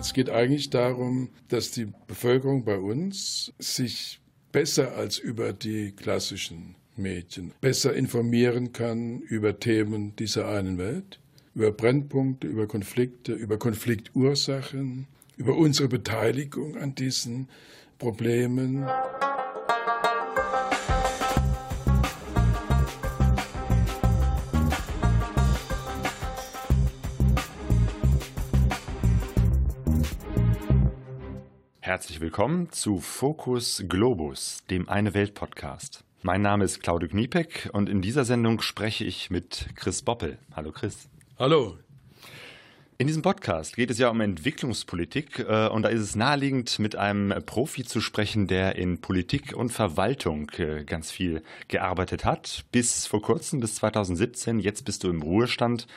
Es geht eigentlich darum, dass die Bevölkerung bei uns sich besser als über die klassischen Medien besser informieren kann über Themen dieser einen Welt, über Brennpunkte, über Konflikte, über Konfliktursachen, über unsere Beteiligung an diesen Problemen. Herzlich willkommen zu Focus Globus, dem Eine Welt Podcast. Mein Name ist Claudio Kniepek und in dieser Sendung spreche ich mit Chris Boppel. Hallo Chris. Hallo. In diesem Podcast geht es ja um Entwicklungspolitik äh, und da ist es naheliegend, mit einem Profi zu sprechen, der in Politik und Verwaltung äh, ganz viel gearbeitet hat. Bis vor kurzem, bis 2017. Jetzt bist du im Ruhestand.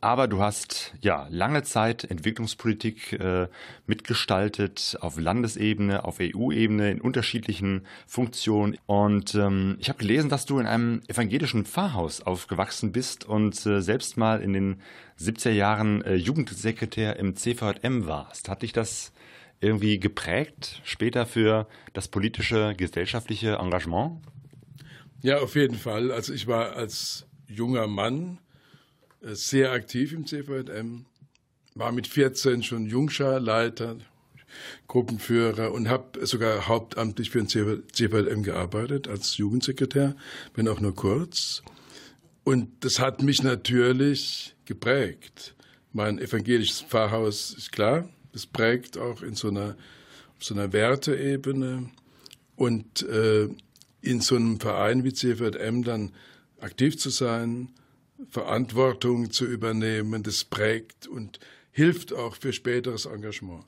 Aber du hast ja lange Zeit Entwicklungspolitik äh, mitgestaltet auf Landesebene, auf EU-Ebene in unterschiedlichen Funktionen. Und ähm, ich habe gelesen, dass du in einem evangelischen Pfarrhaus aufgewachsen bist und äh, selbst mal in den 70er Jahren äh, Jugendsekretär im CVM warst. Hat dich das irgendwie geprägt später für das politische, gesellschaftliche Engagement? Ja, auf jeden Fall. Also ich war als junger Mann sehr aktiv im CVM, war mit 14 schon Jungscharleiter, Gruppenführer und habe sogar hauptamtlich für den CVM gearbeitet als Jugendsekretär, wenn auch nur kurz. Und das hat mich natürlich geprägt. Mein evangelisches Pfarrhaus ist klar, das prägt auch in so einer, so einer Werteebene. Und äh, in so einem Verein wie CVM dann aktiv zu sein, Verantwortung zu übernehmen, das prägt und hilft auch für späteres Engagement.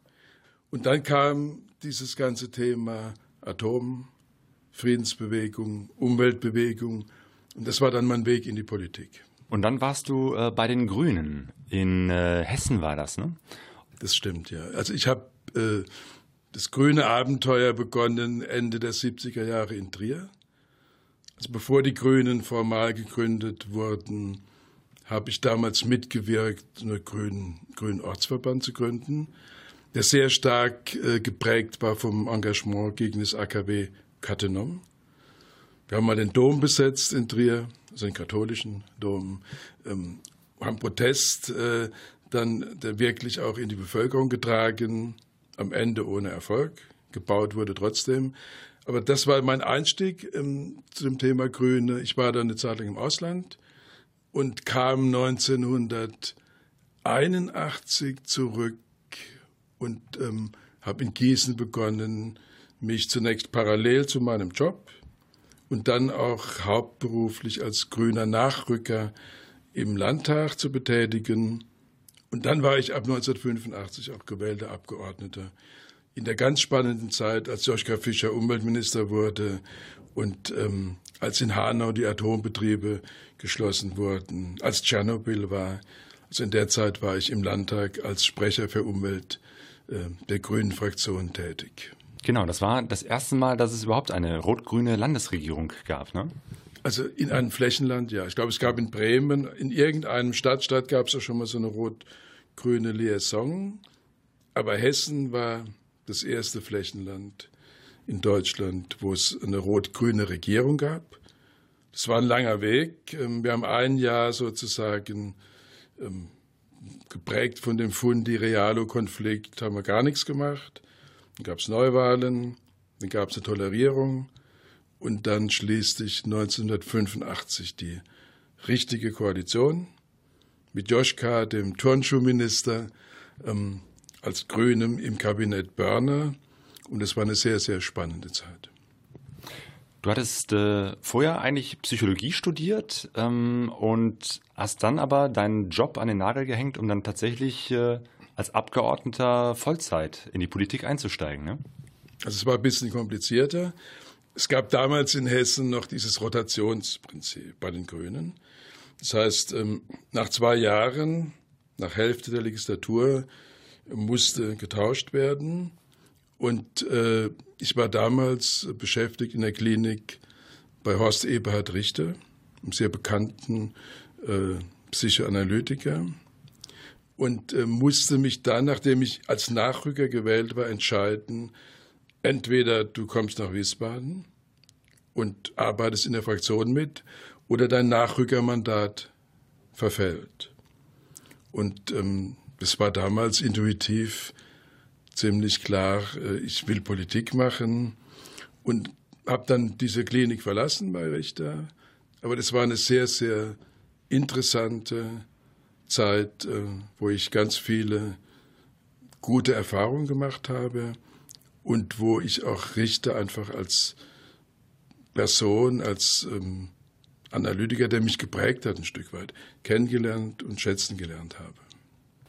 Und dann kam dieses ganze Thema Atom, Friedensbewegung, Umweltbewegung und das war dann mein Weg in die Politik. Und dann warst du äh, bei den Grünen. In äh, Hessen war das, ne? Das stimmt, ja. Also ich habe äh, das grüne Abenteuer begonnen Ende der 70er Jahre in Trier. Also bevor die Grünen formal gegründet wurden, habe ich damals mitgewirkt, einen grünen, grünen Ortsverband zu gründen, der sehr stark äh, geprägt war vom Engagement gegen das AKW Cattenom. Wir haben mal den Dom besetzt in Trier, also den katholischen Dom, ähm, haben Protest äh, dann wirklich auch in die Bevölkerung getragen, am Ende ohne Erfolg. Gebaut wurde trotzdem. Aber das war mein Einstieg ähm, zu dem Thema Grüne. Ich war dann eine Zeit lang im Ausland und kam 1981 zurück und ähm, habe in Gießen begonnen, mich zunächst parallel zu meinem Job und dann auch hauptberuflich als grüner Nachrücker im Landtag zu betätigen. Und dann war ich ab 1985 auch gewählter Abgeordneter in der ganz spannenden Zeit, als Joschka Fischer Umweltminister wurde und ähm, als in Hanau die Atombetriebe geschlossen wurden, als Tschernobyl war. Also in der Zeit war ich im Landtag als Sprecher für Umwelt äh, der Grünen Fraktion tätig. Genau, das war das erste Mal, dass es überhaupt eine rot-grüne Landesregierung gab, ne? Also in einem Flächenland, ja. Ich glaube, es gab in Bremen, in irgendeinem Stadtstaat gab es auch schon mal so eine rot-grüne Liaison. Aber Hessen war das erste Flächenland in Deutschland, wo es eine rot-grüne Regierung gab. Das war ein langer Weg. Ähm, wir haben ein Jahr sozusagen ähm, geprägt von dem Fundi-Realo-Konflikt, haben wir gar nichts gemacht. Dann gab es Neuwahlen, dann gab es eine Tolerierung und dann schließlich 1985 die richtige Koalition mit Joschka, dem Turnschuhminister, ähm, als Grünem im Kabinett Börner. Und es war eine sehr, sehr spannende Zeit. Du hattest äh, vorher eigentlich Psychologie studiert ähm, und hast dann aber deinen Job an den Nagel gehängt, um dann tatsächlich äh, als Abgeordneter Vollzeit in die Politik einzusteigen. Ne? Also es war ein bisschen komplizierter. Es gab damals in Hessen noch dieses Rotationsprinzip bei den Grünen. Das heißt, ähm, nach zwei Jahren, nach Hälfte der Legislatur, musste getauscht werden. Und äh, ich war damals beschäftigt in der Klinik bei Horst Eberhard Richter, einem sehr bekannten äh, Psychoanalytiker. und äh, musste mich dann, nachdem ich als Nachrücker gewählt war, entscheiden, entweder du kommst nach Wiesbaden und arbeitest in der Fraktion mit oder dein Nachrückermandat verfällt. Und ähm, es war damals intuitiv ziemlich klar, äh, ich will Politik machen und habe dann diese Klinik verlassen bei Richter. Aber das war eine sehr, sehr interessante Zeit, äh, wo ich ganz viele gute Erfahrungen gemacht habe und wo ich auch Richter einfach als Person, als ähm, Analytiker, der mich geprägt hat ein Stück weit, kennengelernt und schätzen gelernt habe.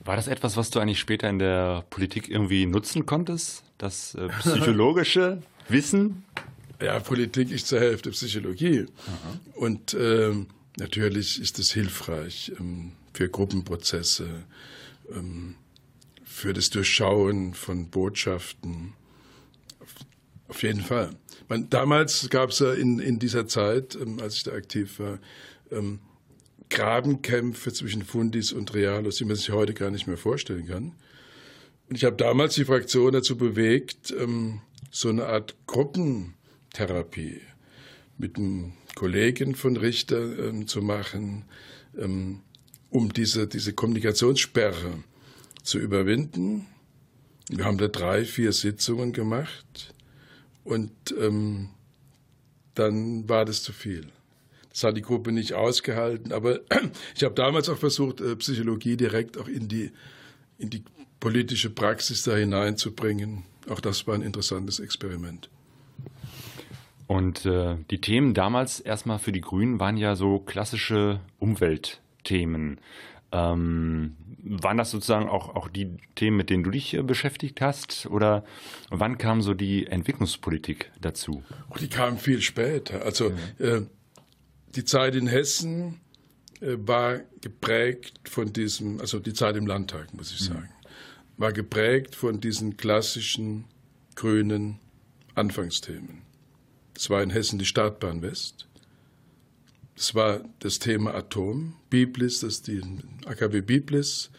War das etwas, was du eigentlich später in der Politik irgendwie nutzen konntest? Das äh, psychologische Wissen? Ja, Politik ist zur Hälfte Psychologie. Aha. Und ähm, natürlich ist es hilfreich ähm, für Gruppenprozesse, ähm, für das Durchschauen von Botschaften. Auf, jeden Fall. Man, damals gab es ja in, in dieser Zeit, ähm, als ich da aktiv war, ähm, Grabenkämpfe zwischen Fundis und Realos, die man sich heute gar nicht mehr vorstellen kann. Und ich habe damals die Fraktion dazu bewegt, ähm, so eine Art Gruppentherapie mit einem Kollegen von Richter ähm, zu machen, ähm, um diese, diese Kommunikationssperre zu überwinden. Wir haben da drei, vier Sitzungen gemacht und dann war das zu viel. Das hat die Gruppe nicht ausgehalten. Aber ich habe damals auch versucht, äh, Psychologie direkt auch in die, in die politische Praxis da hineinzubringen. Auch das war ein interessantes Experiment. Und äh, die Themen damals erstmal für die Grünen waren ja so klassische Umweltthemen. Ähm, waren das sozusagen auch, auch die Themen, mit denen du dich äh, beschäftigt hast? Oder wann kam so die Entwicklungspolitik dazu? Oh, die kam viel später. Also mhm. äh, die Zeit in Hessen äh, war geprägt von diesem, also die Zeit im Landtag, muss ich mhm. sagen, war geprägt von diesen klassischen grünen Anfangsthemen. Es war in Hessen die Startbahn West. Es war das Thema Atom, Biblis, das die AKW Biblis,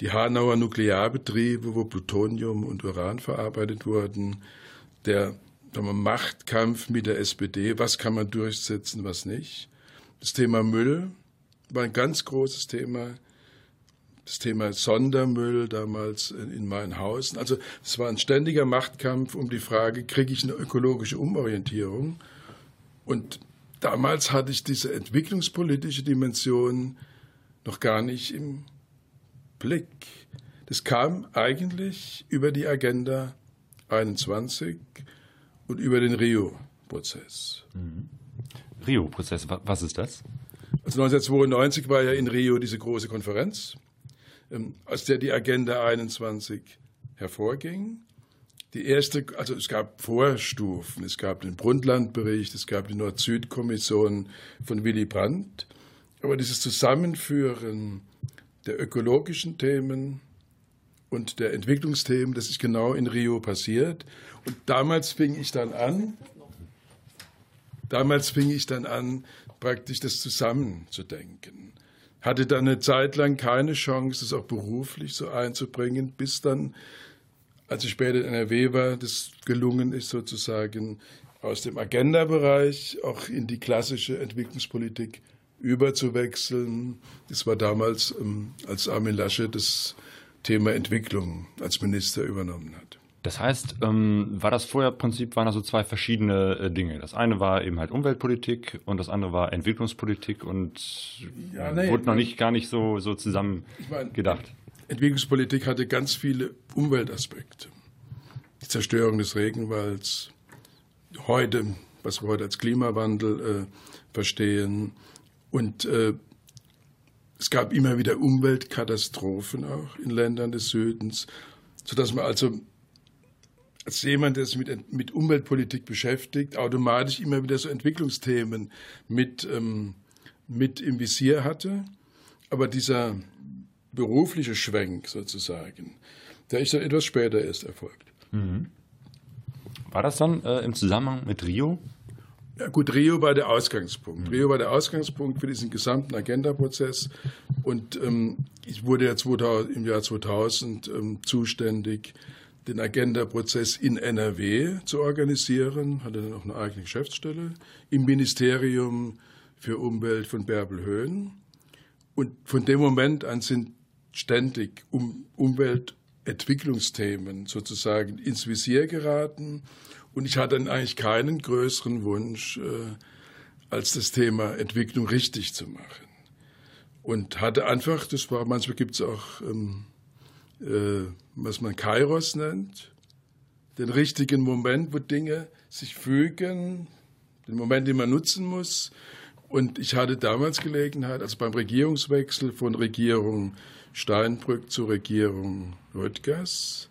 die Hanauer Nuklearbetriebe, wo Plutonium und Uran verarbeitet wurden, der Machtkampf mit der SPD, was kann man durchsetzen, was nicht. Das Thema Müll war ein ganz großes Thema. Das Thema Sondermüll damals in Mainhausen. Also es war ein ständiger Machtkampf um die Frage, kriege ich eine ökologische Umorientierung? Und damals hatte ich diese entwicklungspolitische Dimension noch gar nicht im Blick. Das kam eigentlich über die Agenda 21 und über den Rio-Prozess. Mhm. Rio-Prozess, was ist das? Also 1992 war ja in Rio diese große Konferenz, ähm, aus der die Agenda 21 hervorging. Die erste, also es gab Vorstufen, es gab den Brundtland-Bericht, es gab die Nord-Süd-Kommission von Willy Brandt, aber dieses Zusammenführen der ökologischen Themen und der Entwicklungsthemen, das ist genau in Rio passiert. Und damals fing ich dann an, damals fing ich dann an, praktisch das zusammenzudenken. Hatte dann eine Zeit lang keine Chance, das auch beruflich so einzubringen, bis dann, als ich später in NRW war, das gelungen ist, sozusagen aus dem Agenda-Bereich auch in die klassische Entwicklungspolitik überzuwechseln. Das war damals, ähm, als Armin Lasche das Thema Entwicklung als Minister übernommen hat. Das heißt, ähm, war das vorher Prinzip, waren da so zwei verschiedene äh, Dinge. Das eine war eben halt Umweltpolitik und das andere war Entwicklungspolitik und ja, nee, wurde noch nicht gar nicht so, so zusammen ich mein, gedacht. Entwicklungspolitik hatte ganz viele Umweltaspekte. Die Zerstörung des Regenwalds, heute, was wir heute als Klimawandel äh, verstehen. Und äh, es gab immer wieder Umweltkatastrophen auch in Ländern des Südens, sodass man also als jemand, der sich mit, mit Umweltpolitik beschäftigt, automatisch immer wieder so Entwicklungsthemen mit, ähm, mit im Visier hatte. Aber dieser berufliche Schwenk sozusagen, der ist dann etwas später erst erfolgt. Mhm. War das dann äh, im Zusammenhang mit Rio? Ja gut, Rio war der Ausgangspunkt. Mhm. Rio war der Ausgangspunkt für diesen gesamten Agenda-Prozess. Und ähm, ich wurde ja 2000, im Jahr 2000 ähm, zuständig, den Agenda-Prozess in NRW zu organisieren. Hatte dann auch eine eigene Geschäftsstelle im Ministerium für Umwelt von Bärbel Höhen. Und von dem Moment an sind ständig um Umweltentwicklungsthemen sozusagen ins Visier geraten. Und ich hatte eigentlich keinen größeren Wunsch, äh, als das Thema Entwicklung richtig zu machen. Und hatte einfach, das war, manchmal gibt es auch, ähm, äh, was man Kairos nennt, den richtigen Moment, wo Dinge sich fügen, den Moment, den man nutzen muss. Und ich hatte damals Gelegenheit, also beim Regierungswechsel von Regierung Steinbrück zur Regierung Rüttgers,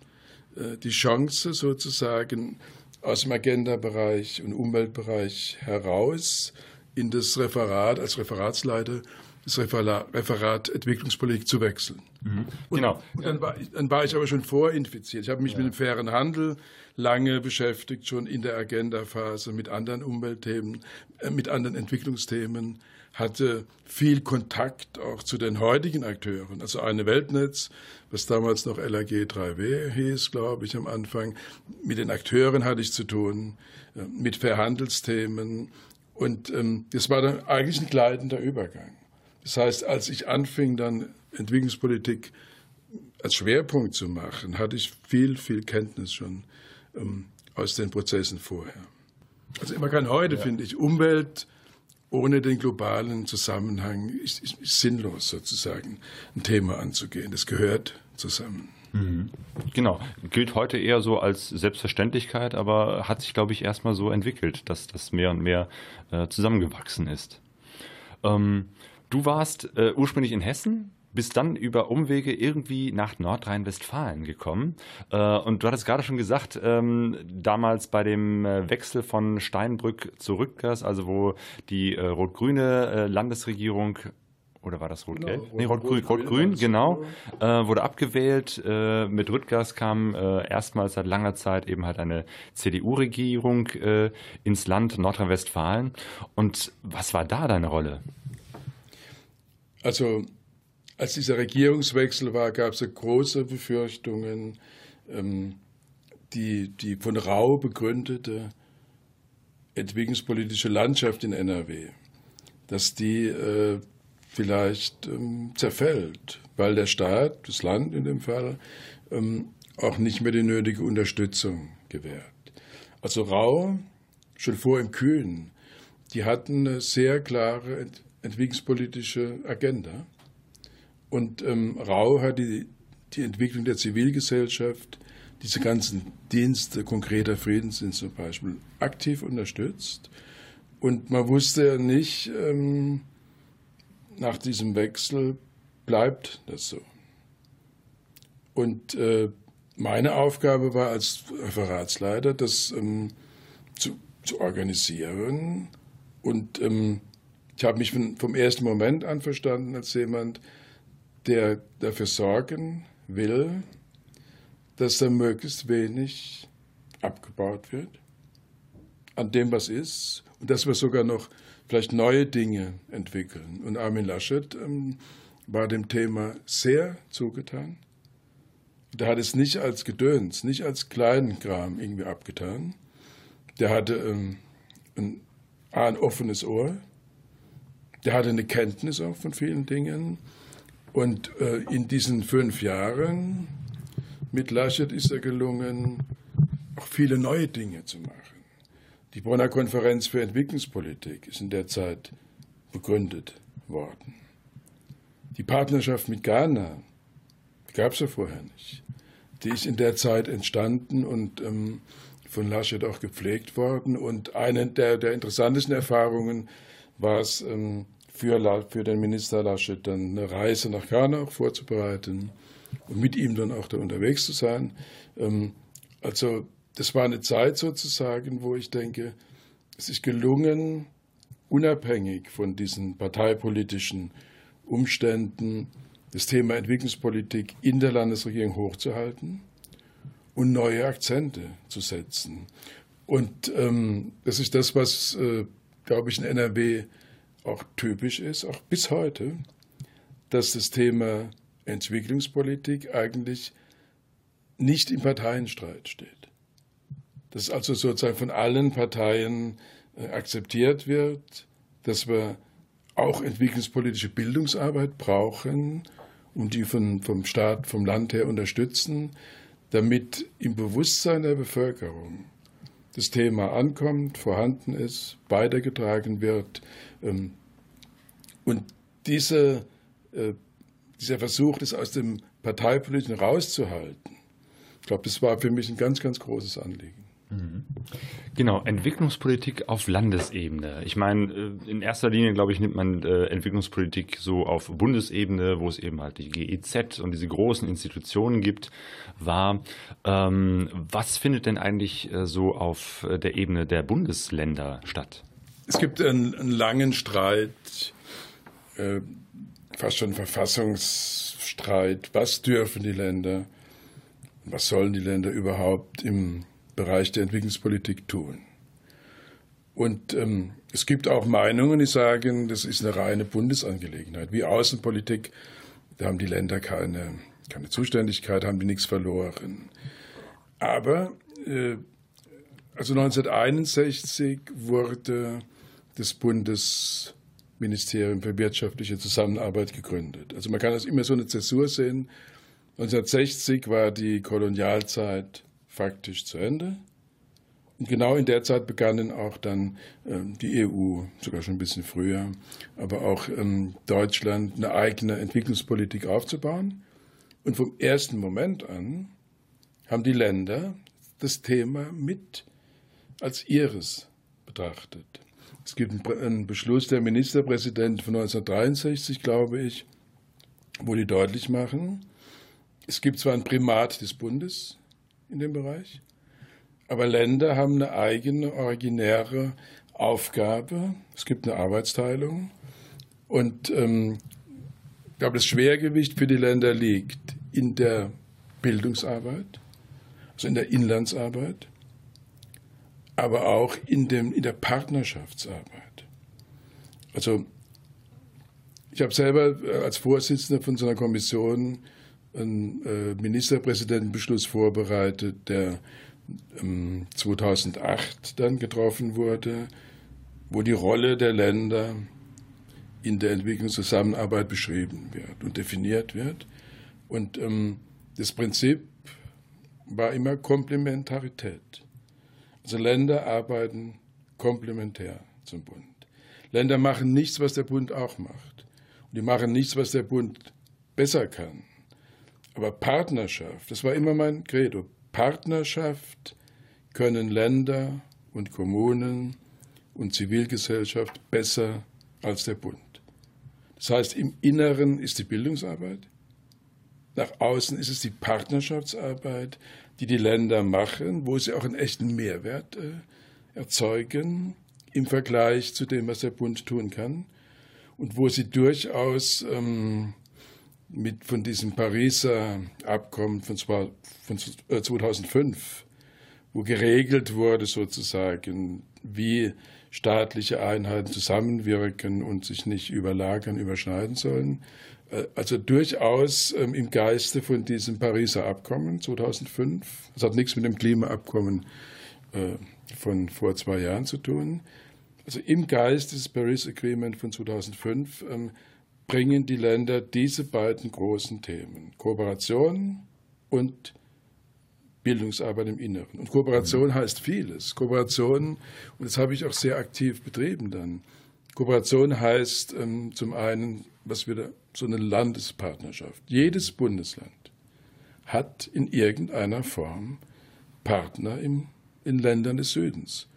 äh, die Chance sozusagen aus dem Agenda-Bereich und Umweltbereich heraus in das Referat als Referatsleiter das Referat Entwicklungspolitik zu wechseln. Mhm. Genau. Und dann, war ich, dann war ich aber schon vorinfiziert. Ich habe mich ja. mit dem fairen Handel lange beschäftigt, schon in der Agenda-Phase mit anderen Umweltthemen, äh, mit anderen Entwicklungsthemen, hatte viel Kontakt auch zu den heutigen Akteuren. Also eine Weltnetz, was damals noch LAG 3W hieß, glaube ich, am Anfang. Mit den Akteuren hatte ich zu tun, äh, mit Verhandelsthemen. Und ähm, das war dann eigentlich ein gleitender Übergang. Das heißt, als ich anfing, dann Entwicklungspolitik als Schwerpunkt zu machen, hatte ich viel, viel Kenntnis schon ähm, aus den Prozessen vorher. Also immer kann heute, ja. finde ich, Umwelt ohne den globalen Zusammenhang ist, ist, ist, sinnlos sozusagen ein Thema anzugehen. Das gehört zusammen. Mhm. Genau, gilt heute eher so als Selbstverständlichkeit, aber hat sich, glaube ich, erstmal so entwickelt, dass das mehr und mehr äh, zusammengewachsen ist. Ähm, Du warst äh, ursprünglich in Hessen, bist dann über Umwege irgendwie nach Nordrhein-Westfalen gekommen. Äh, und du hattest gerade schon gesagt, ähm, damals bei dem äh, Wechsel von Steinbrück zu Rückgers, also wo die äh, rot-grüne Landesregierung oder war das Rot-Gelb? Genau, nee, Rot-Grün, Rot, Rot, Rot genau. Äh, wurde abgewählt. Äh, mit Rüttgers kam äh, erstmals seit langer Zeit eben halt eine CDU-Regierung ins Land Nordrhein-Westfalen. Und was war da deine Rolle? Also als dieser Regierungswechsel war, gab es große Befürchtungen, ähm, die, die von Rau begründete entwicklungspolitische Landschaft in NRW, dass die äh, vielleicht ähm, zerfällt, weil der Staat, das Land in dem Fall, ähm, auch nicht mehr die nötige Unterstützung gewährt. Also Rau, schon vor im Kühn, die hatten eine sehr klare entwicklungspolitische Agenda. Und ähm, Rau hat die, die Entwicklung der Zivilgesellschaft, diese ganzen Dienste konkreter Friedensdienst zum Beispiel, aktiv unterstützt. Und man wusste nicht, ähm, nach diesem Wechsel bleibt das so. Und äh, meine Aufgabe war als Referatsleiter, das ähm, zu, zu, organisieren und ähm, ich habe mich vom ersten Moment an verstanden als jemand, der dafür sorgen will, dass da möglichst wenig abgebaut wird an dem, was ist, und dass wir sogar noch vielleicht neue Dinge entwickeln. Und Armin Laschet ähm, war dem Thema sehr zugetan. Der hat es nicht als Gedöns, nicht als kleinen Kram irgendwie abgetan. Der hatte ähm, ein, ein offenes Ohr der hatte eine Kenntnis auch von vielen Dingen. Und äh, in diesen fünf Jahren mit Laschet ist er gelungen, auch viele neue Dinge zu machen. Die Bonner Konferenz für Entwicklungspolitik ist in der Zeit begründet worden. Die Partnerschaft mit Ghana gab es ja vorher nicht. Die ist in der Zeit entstanden und ähm, von Laschet auch gepflegt worden. Und eine der, der interessantesten Erfahrungen war es, ähm, für, für den Minister Laschet dann eine Reise nach auch vorzubereiten und mit ihm dann auch da unterwegs zu sein. Ähm, also das war eine Zeit sozusagen, wo ich denke, es ist gelungen, unabhängig von diesen parteipolitischen Umständen das Thema Entwicklungspolitik in der Landesregierung hochzuhalten und neue Akzente zu setzen. Und ähm, das ist das, was äh, glaube ich, in NRW auch typisch ist, auch bis heute, dass das Thema Entwicklungspolitik eigentlich nicht im Parteienstreit steht. Dass also sozusagen von allen Parteien äh, akzeptiert wird, dass wir auch entwicklungspolitische Bildungsarbeit brauchen und die von, vom Staat, vom Land her unterstützen, damit im Bewusstsein der Bevölkerung das Thema ankommt, vorhanden ist, weitergetragen wird. Ähm, und diese, äh, dieser Versuch, das aus dem Parteipolitischen rauszuhalten, ich glaube, das war für mich ein ganz, ganz großes Anliegen. Genau, Entwicklungspolitik auf Landesebene. Ich meine, äh, in erster Linie, glaube ich, nimmt man äh, Entwicklungspolitik so auf Bundesebene, wo es eben halt die GEZ und diese großen Institutionen gibt, wahr. Ähm, was findet denn eigentlich äh, so auf der Ebene der Bundesländer statt? Es gibt einen, einen langen Streit, fast schon Verfassungsstreit. Was dürfen die Länder? Was sollen die Länder überhaupt im Bereich der Entwicklungspolitik tun. Und ähm, es gibt auch Meinungen, die sagen, das ist eine reine Bundesangelegenheit. Wie Außenpolitik, da haben die Länder keine, keine Zuständigkeit, haben die nichts verloren. Aber äh, also 1961 wurde das Bundesministerium für wirtschaftliche Zusammenarbeit gegründet. Also man kann das immer so eine Zäsur sehen. 1960 war die Kolonialzeit faktisch zu Ende. Und genau in der Zeit begannen auch dann ähm, die EU, sogar schon ein bisschen früher, aber auch ähm, Deutschland eine eigene Entwicklungspolitik aufzubauen. Und vom ersten Moment an haben die Länder das Thema mit als ihres betrachtet. Es gibt einen Beschluss der Ministerpräsidenten von 1963, glaube ich, wo die deutlich machen, es gibt zwar ein Primat des Bundes, in dem Bereich. Aber Länder haben eine eigene, originäre Aufgabe. Es gibt eine Arbeitsteilung. Und ähm, ich glaube, das Schwergewicht für die Länder liegt in der Bildungsarbeit, also in der Inlandsarbeit, aber auch in, dem, in der Partnerschaftsarbeit. Also ich habe selber als Vorsitzender von so einer Kommission einen äh, Ministerpräsidentenbeschluss vorbereitet, der 2008 ähm, dann getroffen wurde, wo die Rolle der Länder in der Entwicklungszusammenarbeit beschrieben wird und definiert wird. Und ähm, das Prinzip war immer Komplementarität. Also Länder arbeiten komplementär zum Bund. Länder machen nichts, was der Bund auch macht. Und die machen nichts, was der Bund besser kann. Aber Partnerschaft, das war immer mein Credo. Partnerschaft können Länder und Kommunen und Zivilgesellschaft besser als der Bund. Das heißt, im Inneren ist die Bildungsarbeit, nach außen ist es die Partnerschaftsarbeit, die die Länder machen, wo sie auch einen echten Mehrwert äh, erzeugen im Vergleich zu dem, was der Bund tun kann und wo sie durchaus ähm, mit von diesem Pariser Abkommen von, von 2005, äh, wo geregelt wurde sozusagen, wie staatliche Einheiten zusammenwirken und sich nicht überlagern, überschneiden sollen. Äh, also durchaus ähm, im Geiste von diesem Pariser Abkommen 2005. Das hat nichts mit dem Klimaabkommen äh, von vor zwei Jahren zu tun. Also im Geist des Paris Agreement von 2005 bringen die Länder diese beiden großen Themen, Kooperation und Bildungsarbeit im Inneren. Und Kooperation heißt vieles. Kooperation, und das habe ich auch sehr aktiv betrieben dann. Kooperation heißt ähm, zum einen, was wir so eine Landespartnerschaft. Jedes Bundesland hat in irgendeiner Form Partner im, in Ländern des Südens.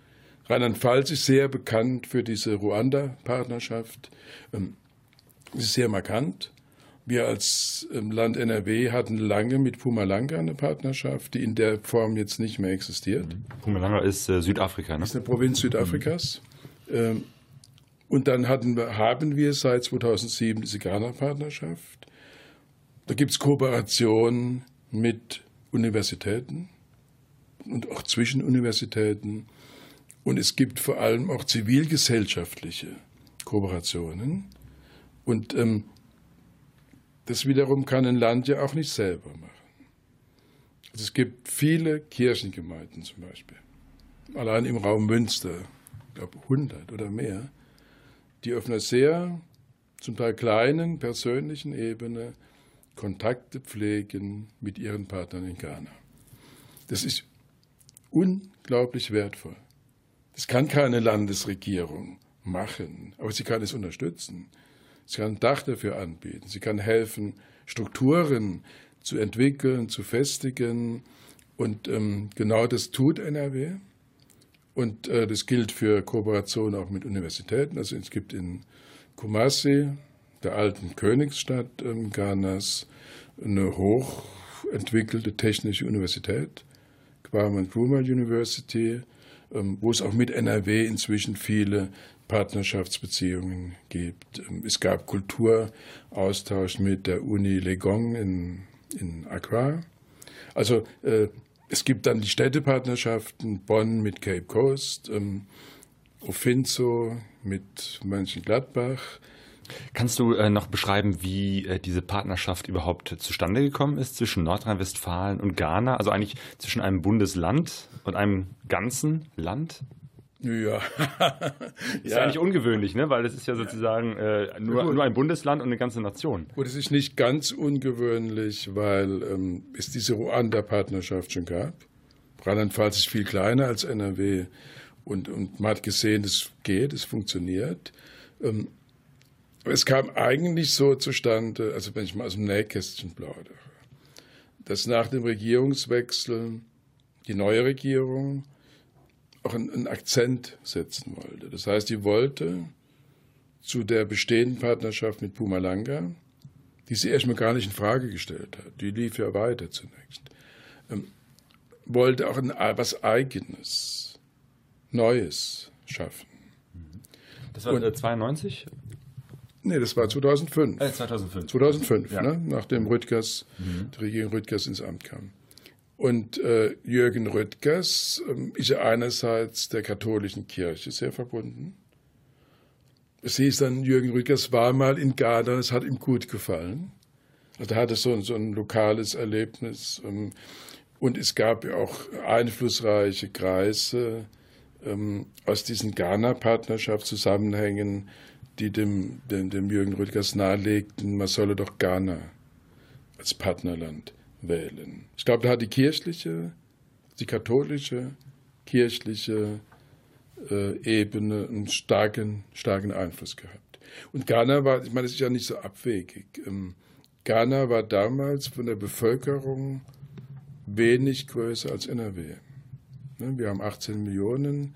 Rheinland-Pfalz ist sehr bekannt für diese Ruanda-Partnerschaft. Ähm, ist sehr markant. Wir als ähm, Land NRW hatten lange mit Pumalanga eine Partnerschaft, die in der Form jetzt nicht mehr existiert. Mhm. Pumalanga ist äh, Südafrika, ne? Ist eine Provinz Südafrikas. Mhm. Ähm, und dann hatten wir, haben wir seit 2007 diese Ghana-Partnerschaft. Da gibt es Kooperation mit Universitäten und auch zwischen Universitäten. Und es gibt vor allem auch zivilgesellschaftliche Kooperationen. Und ähm, das wiederum kann ein Land ja auch nicht selber machen. Also es gibt viele Kirchengemeinden zum Beispiel, allein im Raum Münster, ich glaube 100 oder mehr, die auf einer sehr zum Teil kleinen persönlichen Ebene Kontakte pflegen mit ihren Partnern in Ghana. Das ist unglaublich wertvoll. Das kann keine Landesregierung machen, aber sie kann es unterstützen. Sie kann ein Dach dafür anbieten. Sie kann helfen, Strukturen zu entwickeln, zu festigen. Und ähm, genau das tut NRW. Und äh, das gilt für Kooperation auch mit Universitäten. Also es gibt in Kumasi, der alten Königsstadt ähm, Ghanas, eine hochentwickelte technische Universität, Kwame Nkrumah University, wo es auch mit NRW inzwischen viele Partnerschaftsbeziehungen gibt. Ähm, es gab Kulturaustausch mit der Uni Legong in, in Accra. Also äh, es gibt dann die Städtepartnerschaften, Bonn mit Cape Coast, ähm, mit Mönchengladbach. Kannst du äh, noch beschreiben, wie äh, diese Partnerschaft überhaupt zustande gekommen ist zwischen Nordrhein-Westfalen und Ghana? Also eigentlich zwischen einem Bundesland und einem ganzen Land? Ja. ist ja. eigentlich ungewöhnlich, ne? weil es ist ja sozusagen äh, nur, nur ein Bundesland und eine ganze Nation. Und es ist nicht ganz ungewöhnlich, weil ähm, es diese Ruanda-Partnerschaft schon gab. Rheinland-Pfalz ist viel kleiner als NRW und, und man hat gesehen, es geht, es funktioniert. Ähm, es kam eigentlich so zustande, also wenn ich mal aus dem Nähkästchen plaudere, dass nach dem Regierungswechsel die neue Regierung auch einen Akzent setzen wollte. Das heißt, die wollte zu der bestehenden Partnerschaft mit Pumalanga, die sie erstmal gar nicht in Frage gestellt hat, die lief ja weiter zunächst, ähm, wollte auch ein, was Eigenes, Neues schaffen. Das war Und, 92? Nee, das war 2005. Äh, 2005. 2005, ja. ne? nachdem Rüttgers, mhm. die Regierung Rüttgers ins Amt kam. Und äh, Jürgen Rüttgers äh, ist ja einerseits der katholischen Kirche sehr verbunden. Es hieß dann, Jürgen Rüttgers war mal in Ghana, es hat ihm gut gefallen. Also er hatte so, so ein lokales Erlebnis. Ähm, und es gab ja auch einflussreiche Kreise ähm, aus diesen Ghana-Partnerschaftszusammenhängen, die dem, dem, dem Jürgen Rüttgers nahelegten, man solle doch Ghana als Partnerland wählen. Ich glaube, da hat die kirchliche, die katholische, kirchliche äh, Ebene einen starken, starken Einfluss gehabt. Und Ghana war, ich meine, das ist ja nicht so abwegig. Ähm, Ghana war damals von der Bevölkerung wenig größer als NRW. Ne, wir haben 18 Millionen.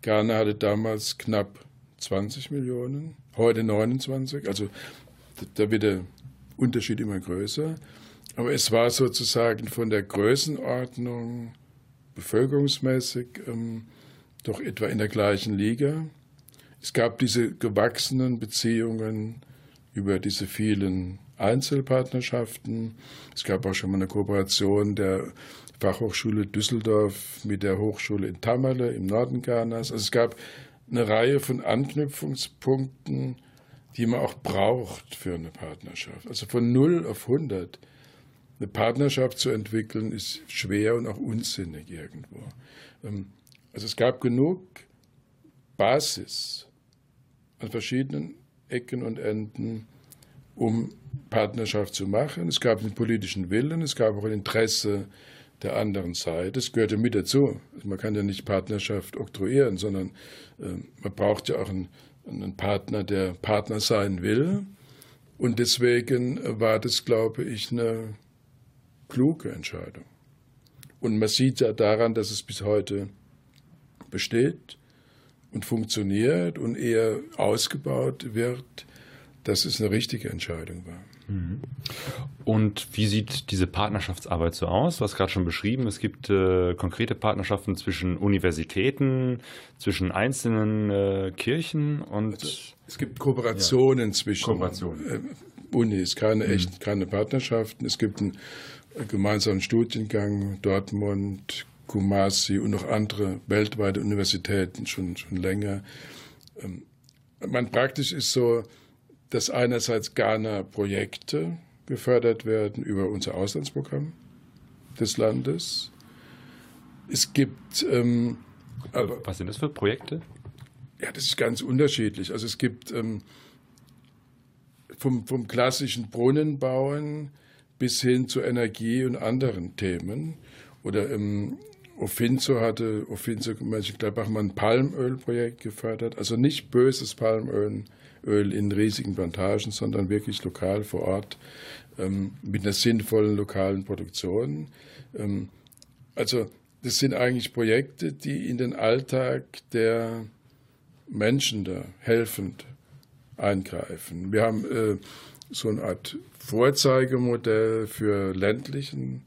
Ghana hatte damals knapp 20 Millionen, heute 29. Also da wird der Unterschied immer größer. Aber es war sozusagen von der Größenordnung bevölkerungsmäßig ähm, doch etwa in der gleichen Liga. Es gab diese gewachsenen Beziehungen über diese vielen Einzelpartnerschaften. Es gab auch schon mal eine Kooperation der Fachhochschule Düsseldorf mit der Hochschule in Tamale im Norden Ghanas. Also es gab eine Reihe von Anknüpfungspunkten, die man auch braucht für eine Partnerschaft. Also von 0 auf 100 eine Partnerschaft zu entwickeln, ist schwer und auch unsinnig irgendwo. Ähm, also es gab genug Basis an verschiedenen Ecken und Enden, um Partnerschaft zu machen. Es gab den politischen Willen, es gab auch ein Interesse der anderen Seite. Das gehörte mit dazu. Also man kann ja nicht Partnerschaft oktroyieren, sondern äh, man braucht ja auch einen, einen Partner, der Partner sein will. Und deswegen war das, glaube ich, eine kluge Entscheidung. Und man sieht ja daran, dass es bis heute besteht und funktioniert und eher ausgebaut wird, dass es eine richtige Entscheidung war. Mhm. Und wie sieht diese Partnerschaftsarbeit so aus? Du hast gerade schon beschrieben, es gibt äh, konkrete Partnerschaften zwischen Universitäten, zwischen einzelnen äh, Kirchen und. Also, es gibt Kooperationen ja. zwischen Kooperationen. Äh, Unis, keine mhm. echt, keine Partnerschaften. Es gibt ein gemeinsamen Studiengang Dortmund, Kumasi und noch andere weltweite Universitäten schon, schon länger. Ähm, man praktisch ist so, dass einerseits Ghana Projekte gefördert werden über unser Auslandsprogramm des Landes. Es gibt. Ähm, Was sind das für Projekte? Ja, das ist ganz unterschiedlich. Also es gibt ähm, vom, vom klassischen Brunnenbauen bis hin zu Energie und anderen Themen. Oder ähm, Ofinzo hatte, Ofinzo Mönchengladbach mal ein Palmölprojekt gefördert. Also nicht böses Palmöl Öl in riesigen Plantagen, sondern wirklich lokal vor Ort ähm, mit einer sinnvollen lokalen Produktion. Ähm, also das sind eigentlich Projekte, die in den Alltag der Menschen da helfend eingreifen. Wir haben äh, so eine Art Vorzeigemodell für ländlichen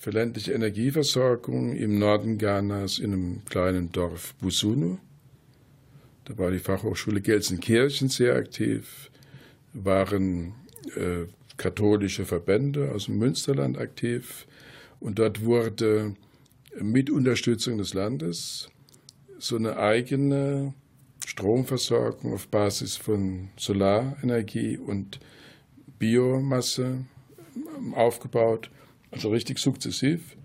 für ländliche Energieversorgung im Norden Ghanas in einem kleinen Dorf Busunu. Da war die Fachhochschule Gelsenkirchen sehr aktiv, waren äh, katholische Verbände aus dem Münsterland aktiv und dort wurde mit Unterstützung des Landes so eine eigene Stromversorgung auf Basis von Solarenergie und Biomasse aufgebaut, also richtig sukzessiv,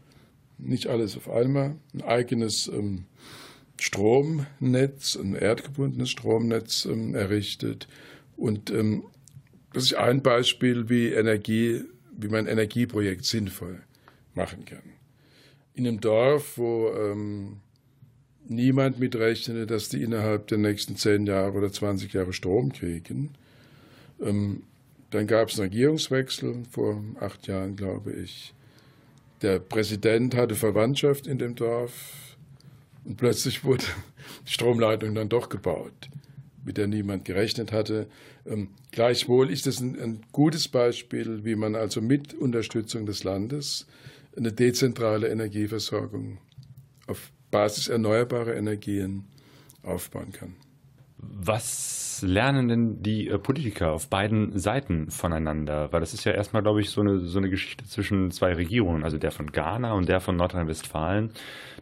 nicht alles auf einmal, ein eigenes ähm, Stromnetz, ein erdgebundenes Stromnetz ähm, errichtet. Und ähm, das ist ein Beispiel, wie Energie, wie man ein Energieprojekt sinnvoll machen kann. In einem Dorf, wo ähm, niemand mitrechnete, dass die innerhalb der nächsten zehn Jahre oder 20 Jahre Strom kriegen. Dann gab es einen Regierungswechsel vor acht Jahren, glaube ich. Der Präsident hatte Verwandtschaft in dem Dorf und plötzlich wurde die Stromleitung dann doch gebaut, mit der niemand gerechnet hatte. Ähm, gleichwohl ist es ein, ein gutes Beispiel, wie man also mit Unterstützung des Landes eine dezentrale Energieversorgung auf Basis erneuerbarer Energien aufbauen kann. Was lernen denn die äh, Politiker auf beiden Seiten voneinander? Weil das ist ja erstmal, glaube ich, so eine, so eine Geschichte zwischen zwei Regierungen, also der von Ghana und der von Nordrhein-Westfalen.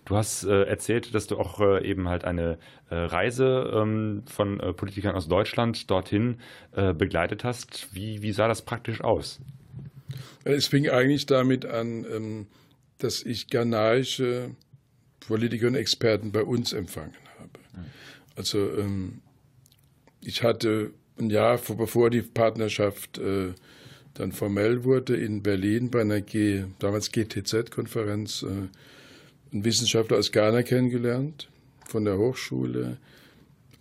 Du hast äh, erzählt, dass du auch äh, eben halt eine äh, Reise ähm, von äh, Politikern aus Deutschland dorthin äh, begleitet hast. Wie, wie sah das praktisch aus? Es fing eigentlich damit an, ähm, dass ich ghanaische Politiker und Experten bei uns empfangen habe. Also ähm, ich hatte ein Jahr bevor die Partnerschaft äh, dann formell wurde in Berlin bei einer G, damals GTZ-Konferenz äh, einen Wissenschaftler aus Ghana kennengelernt von der Hochschule,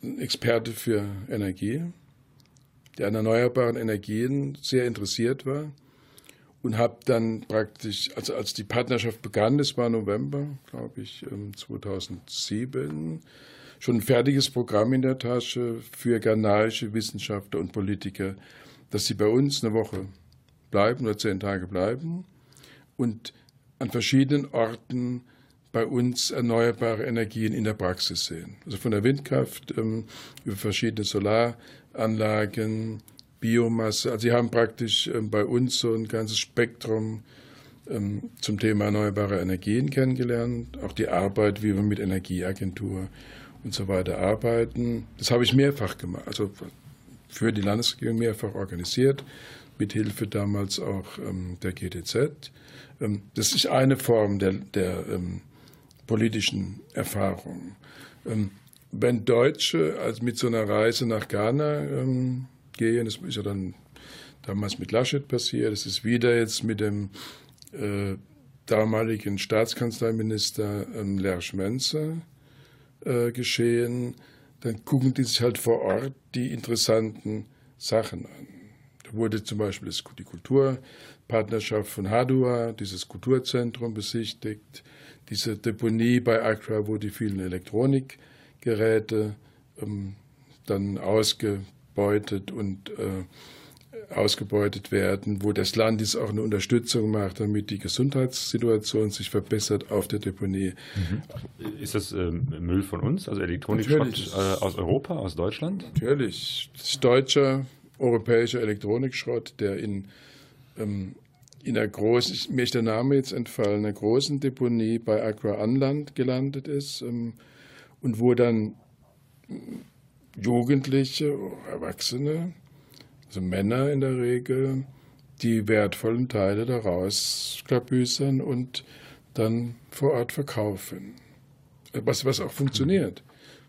ein Experte für Energie, der an erneuerbaren Energien sehr interessiert war und habe dann praktisch, also als die Partnerschaft begann, das war November, glaube ich, 2007, ähm, schon ein fertiges Programm in der Tasche für ghanaische Wissenschaftler und Politiker, dass sie bei uns eine Woche bleiben oder zehn Tage bleiben und an verschiedenen Orten bei uns erneuerbare Energien in der Praxis sehen. Also von der Windkraft ähm, über verschiedene Solaranlagen, Biomasse. Also sie haben praktisch ähm, bei uns so ein ganzes Spektrum ähm, zum Thema erneuerbare Energien kennengelernt, auch die Arbeit, wie wir mit Energieagentur und so weiter arbeiten. Das habe ich mehrfach gemacht, also für die Landesregierung mehrfach organisiert, mit Hilfe damals auch ähm, der GTZ. Ähm, das ist eine Form der, der ähm, politischen Erfahrung. Ähm, wenn Deutsche also mit so einer Reise nach Ghana ähm, gehen. Das ist ja dann damals mit Laschet passiert. Es ist wieder jetzt mit dem äh, damaligen Staatskanzleiminister ähm, Lersch Menzer äh, geschehen. Dann gucken die sich halt vor Ort die interessanten Sachen an. Da wurde zum Beispiel die Kulturpartnerschaft von Hadua, dieses Kulturzentrum besichtigt, diese Deponie bei Accra, wo die vielen Elektronikgeräte ähm, dann ausge ausgebeutet und äh, ausgebeutet werden, wo das Land jetzt auch eine Unterstützung macht, damit die Gesundheitssituation sich verbessert auf der Deponie. Mhm. Ist das äh, Müll von uns, also Elektronikschrott äh, aus Europa, aus Deutschland? Natürlich. Das ist deutscher, europäischer Elektronikschrott, der in ähm, in einer großen, mir ist der Name jetzt entfallen, einer großen Deponie bei Aqua Anland gelandet ist ähm, und wo dann Jugendliche, Erwachsene, also Männer in der Regel, die wertvollen Teile daraus klabüsern und dann vor Ort verkaufen. Was, was auch funktioniert.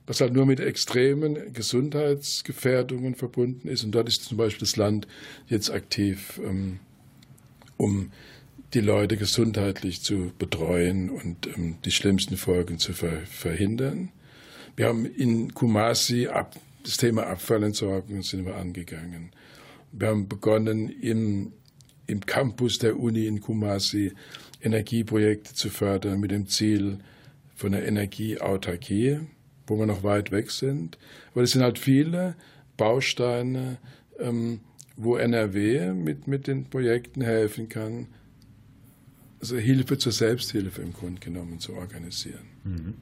Was halt nur mit extremen Gesundheitsgefährdungen verbunden ist. Und dort ist zum Beispiel das Land jetzt aktiv, ähm, um die Leute gesundheitlich zu betreuen und ähm, die schlimmsten Folgen zu ver verhindern. Wir haben in Kumasi ab, das Thema Abfallentsorgung sind wir angegangen. Wir haben begonnen, im, im Campus der Uni in Kumasi Energieprojekte zu fördern mit dem Ziel von der Energieautarkie, wo wir noch weit weg sind. Aber es sind halt viele Bausteine, ähm, wo NRW mit, mit den Projekten helfen kann, also Hilfe zur Selbsthilfe im Grunde genommen zu organisieren. Mhm.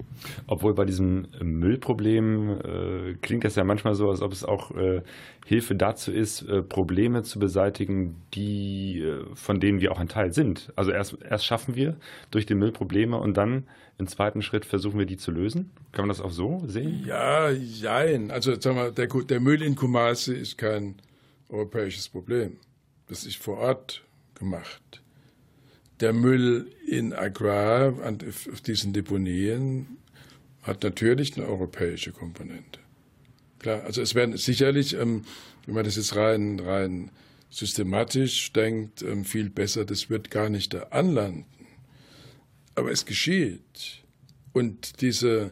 Obwohl bei diesem Müllproblem äh, klingt das ja manchmal so, als ob es auch äh, Hilfe dazu ist, äh, Probleme zu beseitigen, die äh, von denen wir auch ein Teil sind. Also erst, erst schaffen wir durch den Müll Probleme und dann im zweiten Schritt versuchen wir die zu lösen. Kann man das auch so sehen? Ja, jein. Also sagen wir, der, der Müll in Kumasi ist kein europäisches Problem. Das ist vor Ort gemacht der Müll in Accra, auf diesen Deponien, hat natürlich eine europäische Komponente. Klar, also es werden sicherlich, ähm, wenn man das jetzt rein, rein systematisch denkt, ähm, viel besser, das wird gar nicht da anlanden. Aber es geschieht. Und diese,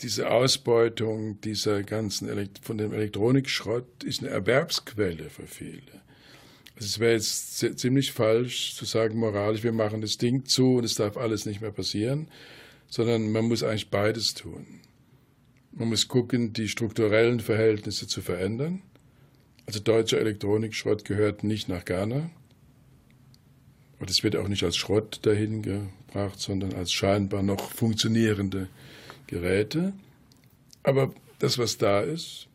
diese Ausbeutung dieser ganzen Elekt von dem Elektronikschrott ist eine Erwerbsquelle für viele. Also es wäre jetzt ziemlich falsch zu sagen, moralisch, wir machen das Ding zu und es darf alles nicht mehr passieren, sondern man muss eigentlich beides tun. Man muss gucken, die strukturellen Verhältnisse zu verändern. Also deutscher Elektronikschrott gehört nicht nach Ghana. Und es wird auch nicht als Schrott dahin gebracht, sondern als scheinbar noch funktionierende Geräte. Aber das, was da ist,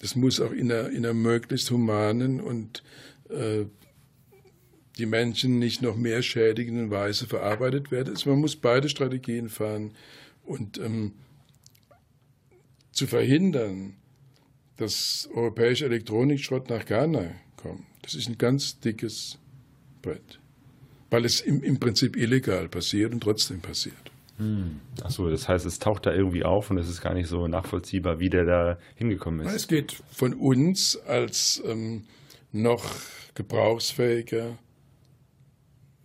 das muss auch in einer, in einer möglichst humanen und die Menschen nicht noch mehr schädigenden Weise verarbeitet werden. Also man muss beide Strategien fahren und ähm, zu verhindern, dass europäischer Elektronikschrott nach Ghana kommt. Das ist ein ganz dickes Brett, weil es im, im Prinzip illegal passiert und trotzdem passiert. Hm. Achso, das heißt, es taucht da irgendwie auf und es ist gar nicht so nachvollziehbar, wie der da hingekommen ist. Es geht von uns als ähm, noch gebrauchsfähiger,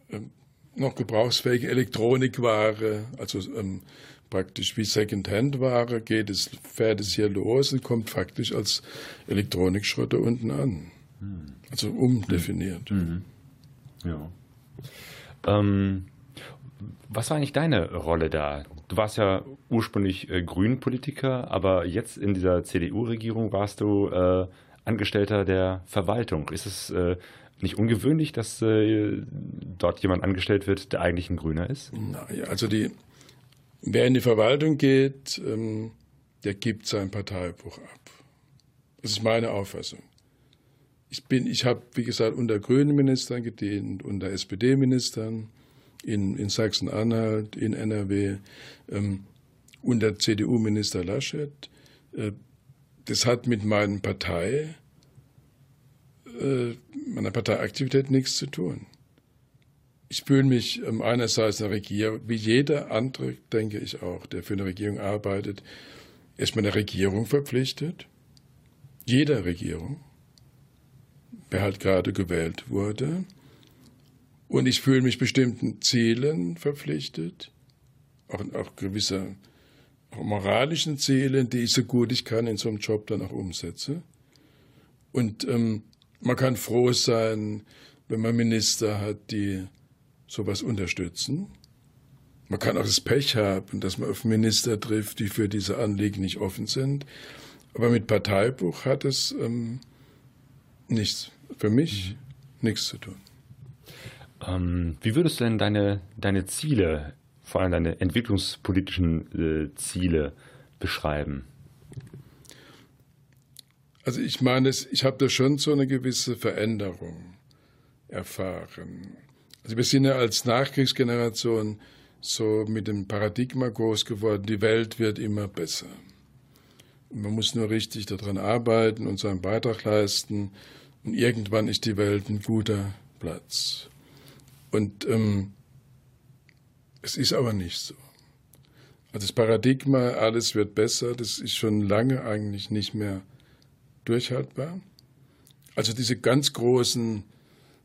ähm, noch gebrauchsfähige Elektronikware, also ähm, praktisch wie Secondhand-Ware geht es, fährt es hier los und kommt faktisch als Elektronikschrotter unten an. Hm. Also umdefiniert. Mhm. Ja. Ähm, was war eigentlich deine Rolle da? Du warst ja ursprünglich äh, Grünen-Politiker, aber jetzt in dieser CDU-Regierung warst du äh, Angestellter der Verwaltung. Ist es äh, nicht ungewöhnlich, dass äh, dort jemand angestellt wird, der eigentlich ein Grüner ist? Naja, also die, wer in die Verwaltung geht, ähm, der gibt sein Parteibuch ab. Das ist meine Auffassung. Ich ich habe, wie gesagt, unter grünen Ministern gedient, unter SPD-Ministern in, in Sachsen-Anhalt, in NRW, ähm, unter CDU-Minister Laschet. Äh, das hat mit meinen Partei, äh, meiner Parteiaktivität nichts zu tun. Ich fühle mich ähm, einerseits einer Regierung, wie jeder andere, denke ich auch, der für eine Regierung arbeitet, erstmal der Regierung verpflichtet. Jeder Regierung, wer halt gerade gewählt wurde. Und ich fühle mich bestimmten Zielen verpflichtet, auch, auch gewisser moralischen Zielen, die ich so gut ich kann in so einem Job dann auch umsetze. Und ähm, man kann froh sein, wenn man Minister hat, die sowas unterstützen. Man kann auch das Pech haben, dass man auf Minister trifft, die für diese Anliegen nicht offen sind. Aber mit Parteibuch hat es ähm, nichts, für mich mhm. nichts zu tun. Ähm, wie würdest du denn deine, deine Ziele vor allem deine entwicklungspolitischen äh, Ziele beschreiben? Also ich meine, ich habe da schon so eine gewisse Veränderung erfahren. Also wir sind ja als Nachkriegsgeneration so mit dem Paradigma groß geworden, die Welt wird immer besser. Man muss nur richtig daran arbeiten und seinen Beitrag leisten. Und irgendwann ist die Welt ein guter Platz. Und ähm, es ist aber nicht so. Also das Paradigma, alles wird besser, das ist schon lange eigentlich nicht mehr durchhaltbar. Also diese ganz großen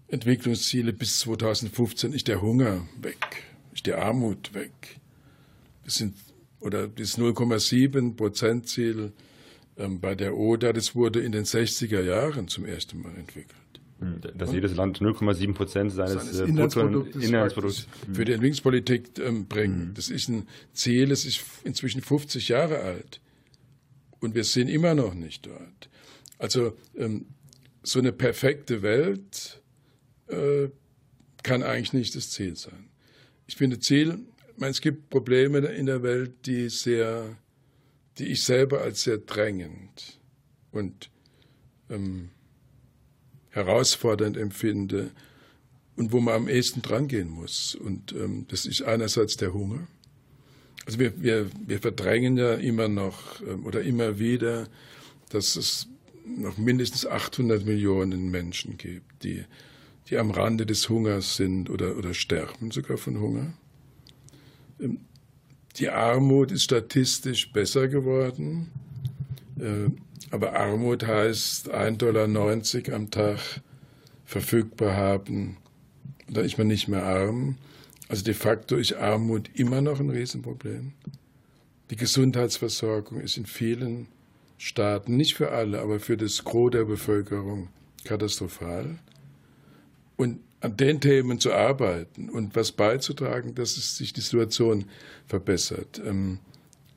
Entwicklungsziele bis 2015 ist der Hunger weg, ist die Armut weg. Das sind, oder das 0,7 Prozent Ziel ähm, bei der ODA, das wurde in den 60er Jahren zum ersten Mal entwickelt. Hm, dass jedes Land 0,7 Prozent seines, seines äh, Inlandsproduktes, Inlandsprodukts für die Entwicklungspolitik ähm, bringen. Mhm. Das ist ein Ziel, das ist inzwischen 50 Jahre alt. Und wir sind immer noch nicht dort. Also ähm, so eine perfekte Welt äh, kann eigentlich nicht das Ziel sein. Ich finde Ziel, ich meine, es gibt Probleme in der Welt, die sehr, die ich selber als sehr drängend und ähm, herausfordernd empfinde und wo man am ehesten drangehen muss. Und ähm, das ist einerseits der Hunger. Also wir, wir, wir verdrängen ja immer noch ähm, oder immer wieder, dass es noch mindestens 800 Millionen Menschen gibt, die, die am Rande des Hungers sind oder, oder sterben sogar von Hunger. Ähm, die Armut ist statistisch besser geworden. Äh, aber Armut heißt 1,90 Dollar am Tag verfügbar haben. Da ist man nicht mehr arm. Also de facto ist Armut immer noch ein Riesenproblem. Die Gesundheitsversorgung ist in vielen Staaten, nicht für alle, aber für das Gros der Bevölkerung katastrophal. Und an den Themen zu arbeiten und was beizutragen, dass sich die Situation verbessert, ähm,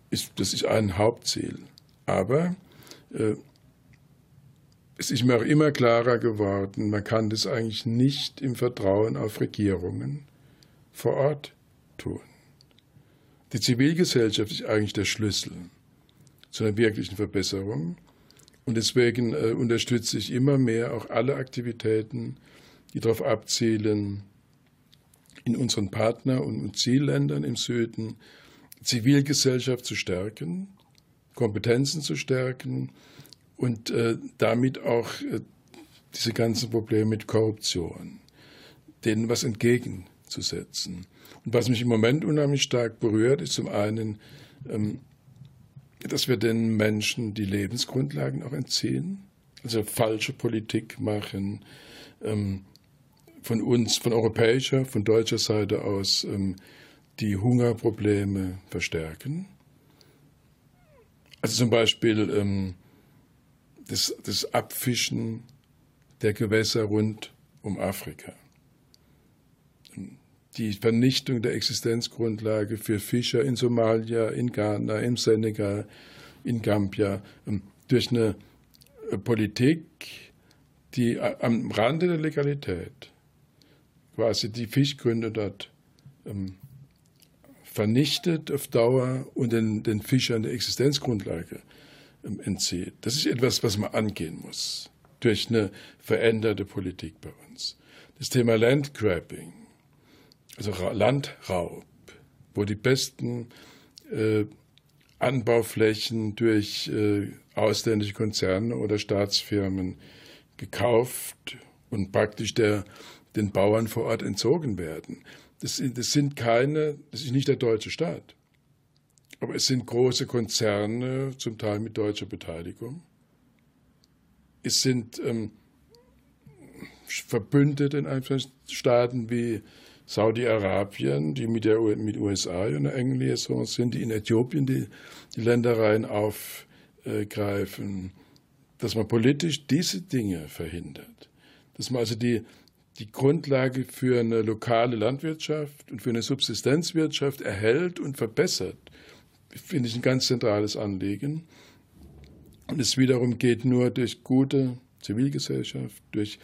ist, das ist ein Hauptziel. Aber es ist mir auch immer klarer geworden, man kann das eigentlich nicht im Vertrauen auf Regierungen vor Ort tun. Die Zivilgesellschaft ist eigentlich der Schlüssel zu einer wirklichen Verbesserung. Und deswegen äh, unterstütze ich immer mehr auch alle Aktivitäten, die darauf abzielen, in unseren Partner- und Zielländern im Süden Zivilgesellschaft zu stärken, Kompetenzen zu stärken und äh, damit auch äh, diese ganzen Probleme mit Korruption, denen was entgegenzusetzen. Und was mich im Moment unheimlich stark berührt, ist zum einen, ähm, dass wir den Menschen die Lebensgrundlagen auch entziehen, also falsche Politik machen, ähm, von uns, von europäischer, von deutscher Seite aus ähm, die Hungerprobleme verstärken also zum Beispiel ähm, das, das Abfischen der Gewässer rund um Afrika. Die Vernichtung der Existenzgrundlage für Fischer in Somalia, in Ghana, im Senegal, in Gambia ähm, durch eine äh, Politik, die am Rande der Legalität quasi die Fischgründe dort ähm, vernichtet auf Dauer und den, den Fischern der Existenzgrundlage ähm, entzieht. Das ist etwas, was man angehen muss durch eine veränderte Politik bei uns. Das Thema Landgrabbing, also Landraub, wo die besten äh, Anbauflächen durch äh, ausländische Konzerne oder Staatsfirmen gekauft und praktisch der, den Bauern vor Ort entzogen werden. Das, das sind keine, das ist nicht der deutsche Staat. Aber es sind große Konzerne, zum Teil mit deutscher Beteiligung. Es sind ähm, Verbündete in einzelnen Staaten wie Saudi-Arabien, die mit der mit USA in einer engen Liaison sind, die in Äthiopien die, die Ländereien aufgreifen, dass man politisch diese Dinge verhindert. Dass man also die, die Grundlage für eine lokale Landwirtschaft und für eine Subsistenzwirtschaft erhält und verbessert, finde ich ein ganz zentrales Anliegen. Und es wiederum geht nur durch gute Zivilgesellschaft, durch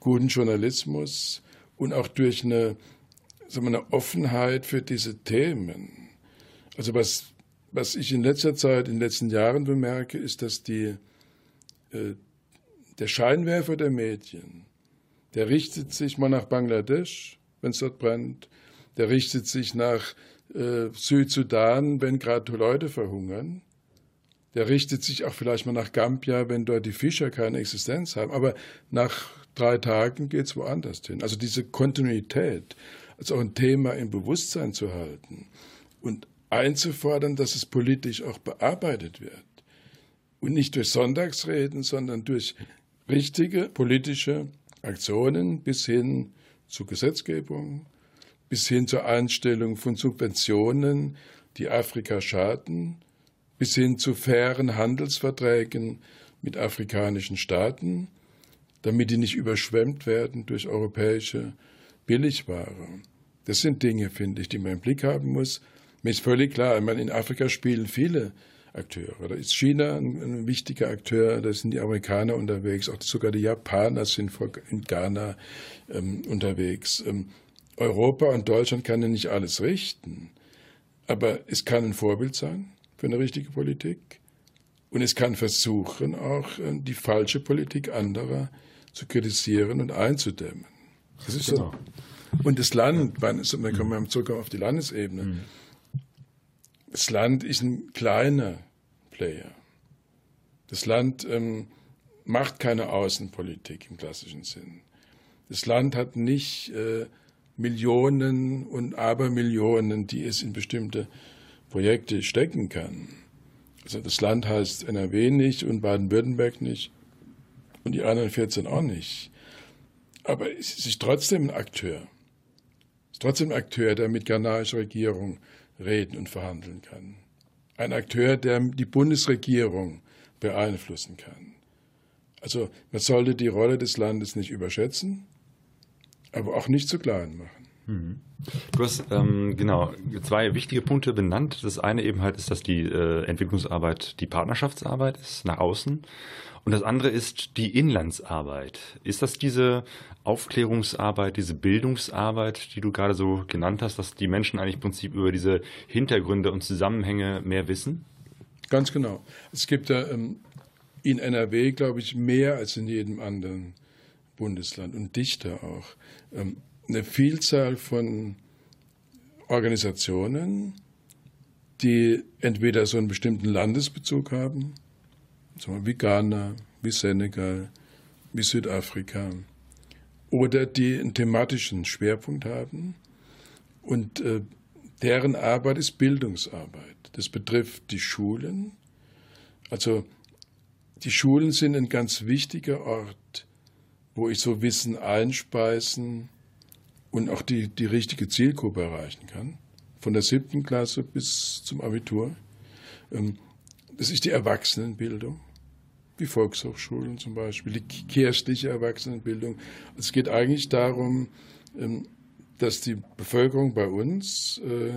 guten Journalismus und auch durch eine, sagen wir, eine Offenheit für diese Themen. Also was, was ich in letzter Zeit, in den letzten Jahren bemerke, ist, dass die, äh, der Scheinwerfer der Medien Der richtet sich mal nach Bangladesch, wenn es dort brennt. Der richtet sich nach äh, Südsudan, wenn gerade Leute verhungern. Der richtet sich auch vielleicht mal nach Gambia, wenn dort die Fischer keine Existenz haben. Aber nach drei Tagen geht es woanders hin. Also diese Kontinuität als auch ein Thema im Bewusstsein zu halten und einzufordern, dass es politisch auch bearbeitet wird. Und nicht durch Sonntagsreden, sondern durch richtige politische Aktionen bis hin zu Gesetzgebung, bis hin zur Einstellung von Subventionen, die Afrika schaden, bis hin zu fairen Handelsverträgen mit afrikanischen Staaten, damit die nicht überschwemmt werden durch europäische Billigware. Das sind Dinge, finde ich, die man im Blick haben muss. Mir ist völlig klar, ich meine, in Afrika spielen viele Akteure. Da ist China ein, ein, wichtiger Akteur, da sind die Amerikaner unterwegs, auch sogar die Japaner sind in Ghana ähm, unterwegs. Ähm, Europa und Deutschland kann ja nicht alles richten, aber es kann ein Vorbild sein für eine richtige Politik. Und es kann versuchen, auch äh, die falsche Politik anderer zu kritisieren und einzudämmen. Das ist genau. so. Und das Land, man, wir kommen zurück auf die Landesebene. Mhm. Das Land ist ein kleiner Player. Das Land ähm, macht keine Außenpolitik im klassischen Sinn. Das Land hat nicht äh, Millionen und Abermillionen, die es in bestimmte Projekte stecken kann. Also das Land heißt NRW nicht und Baden-Württemberg nicht und die anderen 14 auch nicht. Aber es ist trotzdem ein Akteur. Es ist trotzdem ein Akteur, der mit ghanaischer Regierung reden und verhandeln kann. Ein Akteur, der die Bundesregierung beeinflussen kann. Also man sollte die Rolle des Landes nicht überschätzen, aber auch nicht zu klein machen. Mhm. Du hast ähm, genau zwei wichtige Punkte benannt. Das eine eben halt ist, dass die äh, Entwicklungsarbeit die Partnerschaftsarbeit ist nach außen. Und das andere ist die Inlandsarbeit. Ist das diese Aufklärungsarbeit, diese Bildungsarbeit, die du gerade so genannt hast, dass die Menschen eigentlich im Prinzip über diese Hintergründe und Zusammenhänge mehr wissen? Ganz genau. Es gibt da ähm, in NRW, glaube ich, mehr als in jedem anderen Bundesland und dichter auch. Ähm, eine Vielzahl von Organisationen, die entweder so einen bestimmten Landesbezug haben, wie Ghana, wie Senegal, wie Südafrika, oder die einen thematischen Schwerpunkt haben. Und äh, deren Arbeit ist Bildungsarbeit. Das betrifft die Schulen. Also die Schulen sind ein ganz wichtiger Ort, wo ich so Wissen einspeisen und auch die, die richtige Zielgruppe erreichen kann, von der siebten Klasse bis zum Abitur. Ähm, das ist die Erwachsenenbildung, wie Volkshochschulen zum Beispiel, die kirchliche Erwachsenenbildung. Es geht eigentlich darum, ähm, dass die Bevölkerung bei uns äh,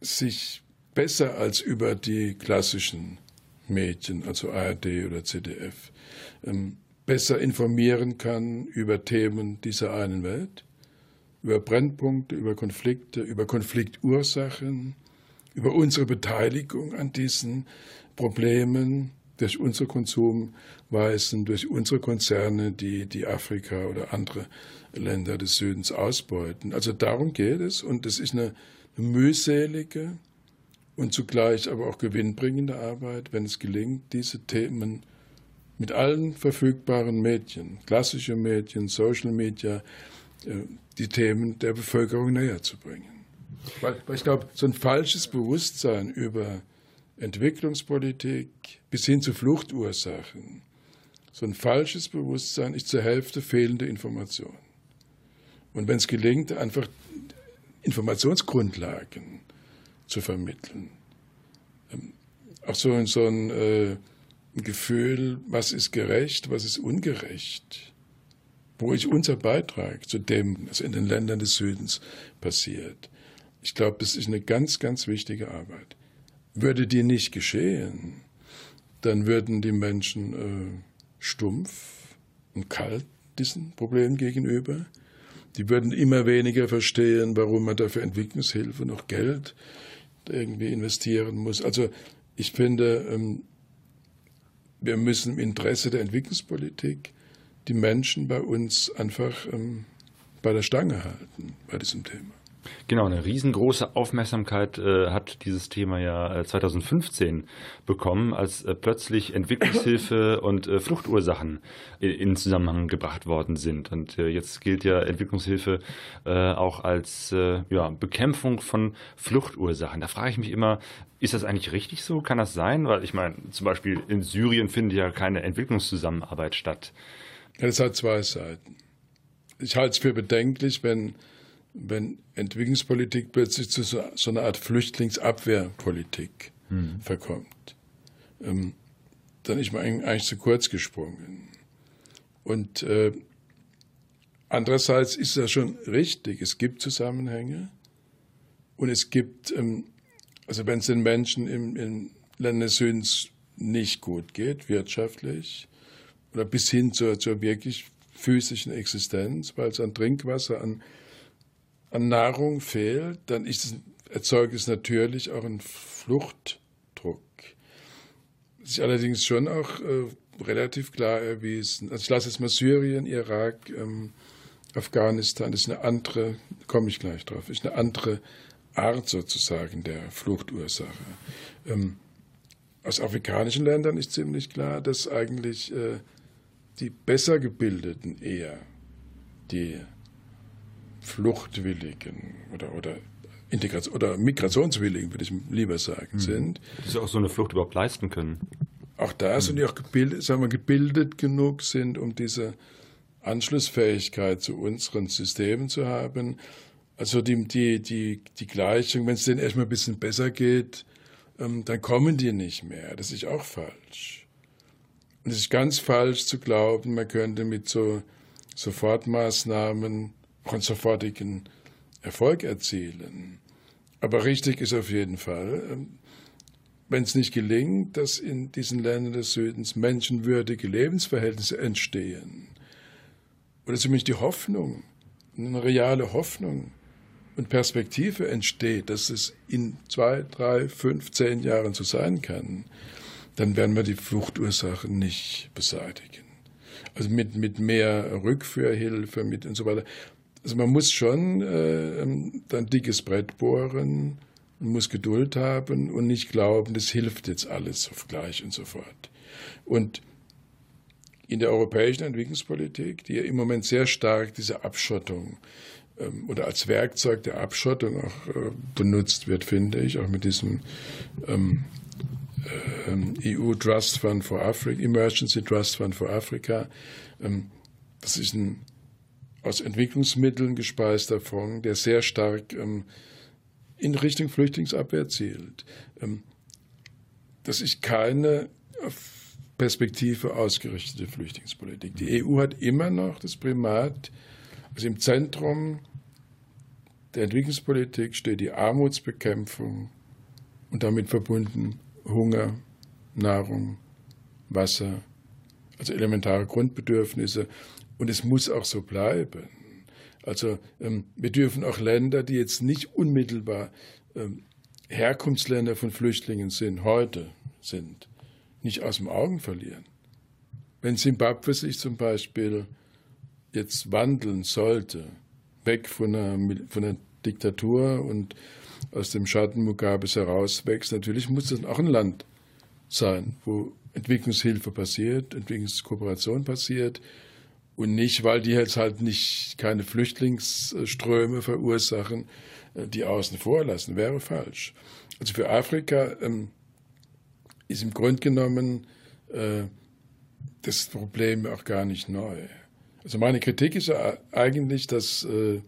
sich besser als über die klassischen Medien, also ARD oder ZDF, ähm, besser informieren kann über Themen dieser einen Welt über Brennpunkte, über Konflikte, über Konfliktursachen, über unsere Beteiligung an diesen Problemen durch unsere Konsumweisen, durch unsere Konzerne, die, die Afrika oder andere Länder des Südens ausbeuten. Also darum geht es und es ist eine, eine mühselige und zugleich aber auch gewinnbringende Arbeit, wenn es gelingt, diese Themen mit allen verfügbaren Medien, klassische Medien, Social Media, die Themen der Bevölkerung näher zu bringen. Weil, weil ich glaube, so ein falsches Bewusstsein über Entwicklungspolitik bis hin zu Fluchtursachen, so ein falsches Bewusstsein ist zur Hälfte fehlende Information. Und wenn es gelingt, einfach Informationsgrundlagen zu vermitteln, ähm, auch so, so ein, äh, ein Gefühl, was ist gerecht, was ist ungerecht, wo ist unser Beitrag zu dem, was in den Ländern des Südens passiert? Ich glaube, das ist eine ganz, ganz wichtige Arbeit. Würde die nicht geschehen, dann würden die Menschen äh, stumpf und kalt diesen Problemen gegenüber. Die würden immer weniger verstehen, warum man dafür Entwicklungshilfe noch Geld irgendwie investieren muss. Also ich finde, ähm, wir müssen im Interesse der Entwicklungspolitik die Menschen bei uns einfach ähm, bei der Stange halten bei diesem Thema. Genau, eine riesengroße Aufmerksamkeit äh, hat dieses Thema ja äh, 2015 bekommen, als äh, plötzlich Entwicklungshilfe und äh, Fluchtursachen in, in, Zusammenhang gebracht worden sind. Und äh, jetzt gilt ja Entwicklungshilfe äh, auch als ja, Bekämpfung von Fluchtursachen. Da frage ich mich immer, ist das eigentlich richtig so? Kann das sein? Weil ich meine, zum Beispiel in Syrien findet ja keine Entwicklungszusammenarbeit statt. Es hat zwei Seiten. Ich halte es für bedenklich, wenn wenn Entwicklungspolitik plötzlich zu so, so einer Art Flüchtlingsabwehrpolitik hm. verkommt. Ähm, dann ist man eigentlich zu kurz gesprungen. Und äh, andererseits ist das schon richtig. Es gibt Zusammenhänge und es gibt, ähm, also wenn es den Menschen im, in Ländern des Südens nicht gut geht, wirtschaftlich, oder bis hin zur, zur wirklich physischen Existenz, weil es an Trinkwasser, an an Nahrung fehlt, dann ist es, erzeugt es natürlich auch einen Fluchtdruck. Ist allerdings schon auch äh, relativ klar erwiesen. Also ich lasse jetzt mal Syrien, Irak, ähm, Afghanistan, das ist eine andere, komme ich gleich drauf, ist eine andere Art sozusagen der Fluchtursache. Ähm, aus afrikanischen Ländern ist ziemlich klar, dass eigentlich äh, die besser gebildeten eher die Fluchtwilligen oder, oder Integration oder Migrationswilligen, würde ich lieber sagen, mhm. sind. Die sich auch so eine Flucht überhaupt leisten können. Auch das mhm. und die auch gebildet, sagen wir, gebildet genug sind, um diese Anschlussfähigkeit zu unseren Systemen zu haben. Also die, die, die, die Gleichung, wenn es denen erstmal ein bisschen besser geht, ähm, dann kommen die nicht mehr. Das ist auch falsch. Es ist ganz falsch zu glauben, man könnte mit so Sofortmaßnahmen einen sofortigen Erfolg erzielen. Aber richtig ist auf jeden Fall, ähm, wenn es nicht gelingt, dass in diesen Ländern des Südens menschenwürdige Lebensverhältnisse entstehen, oder zumindest die Hoffnung, eine reale Hoffnung und Perspektive entsteht, dass es in zwei, drei, fünf, zehn Jahren so sein kann, dann werden wir die Fluchtursachen nicht beseitigen. Also mit, mit mehr Rückführhilfe mit und so weiter. Also man muss schon äh, ein dickes Brett bohren, man muss Geduld haben und nicht glauben, das hilft jetzt alles auf gleich und sofort. Und in der europäischen Entwicklungspolitik, die ja im Moment sehr stark diese Abschottung ähm, oder als Werkzeug der Abschottung auch äh, benutzt wird, finde ich, auch mit diesem ähm, äh, EU Trust Fund for Africa, Emergency Trust Fund for Africa. Ähm, das ist ein aus Entwicklungsmitteln gespeister Fonds, der sehr stark ähm, in Richtung Flüchtlingsabwehr zielt. Ähm, das ist keine Perspektive ausgerichtete Flüchtlingspolitik. Die EU hat immer noch das Primat, also im Zentrum der Entwicklungspolitik steht die Armutsbekämpfung und damit verbunden Hunger, Nahrung, Wasser, also elementare Grundbedürfnisse. Und es muss auch so bleiben. Also ähm, wir dürfen auch Länder, die jetzt nicht unmittelbar ähm, Herkunftsländer von Flüchtlingen sind, heute sind, nicht aus dem Augen verlieren. Wenn Simbabwe sich zum Beispiel jetzt wandeln sollte, weg von einer, von einer Diktatur und aus dem Schatten Mugabes herauswächst, natürlich muss das auch ein Land sein, wo Entwicklungshilfe passiert, Entwicklungskooperation passiert, und nicht, weil die jetzt halt nicht keine Flüchtlingsströme verursachen, äh, die außen vor lassen, wäre falsch. Also für Afrika ähm, ist im Grunde genommen äh, das Problem auch gar nicht neu. Also meine Kritik ist ja eigentlich, dass äh,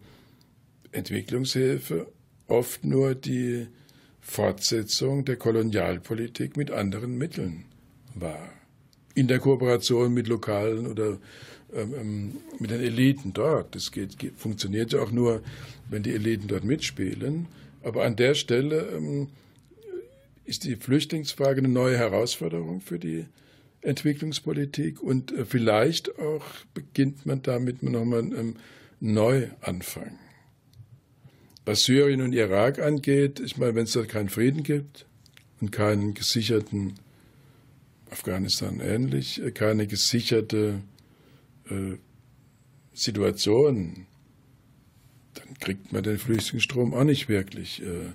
Entwicklungshilfe oft nur die Fortsetzung der Kolonialpolitik mit anderen Mitteln war. In der Kooperation mit lokalen oder ähm, ähm, mit den Eliten dort. Das geht, geht, funktioniert ja auch nur, wenn die Eliten dort mitspielen. Aber an der Stelle ähm, ist die Flüchtlingsfrage eine neue Herausforderung für die Entwicklungspolitik und äh, vielleicht auch beginnt man damit nochmal einen Neuanfang. Was Syrien und Irak angeht, ich meine, wenn es dort keinen Frieden gibt und keinen gesicherten, Afghanistan ähnlich, äh, keine gesicherte äh, Situation, dann kriegt man den Flüchtlingsstrom auch nicht wirklich äh,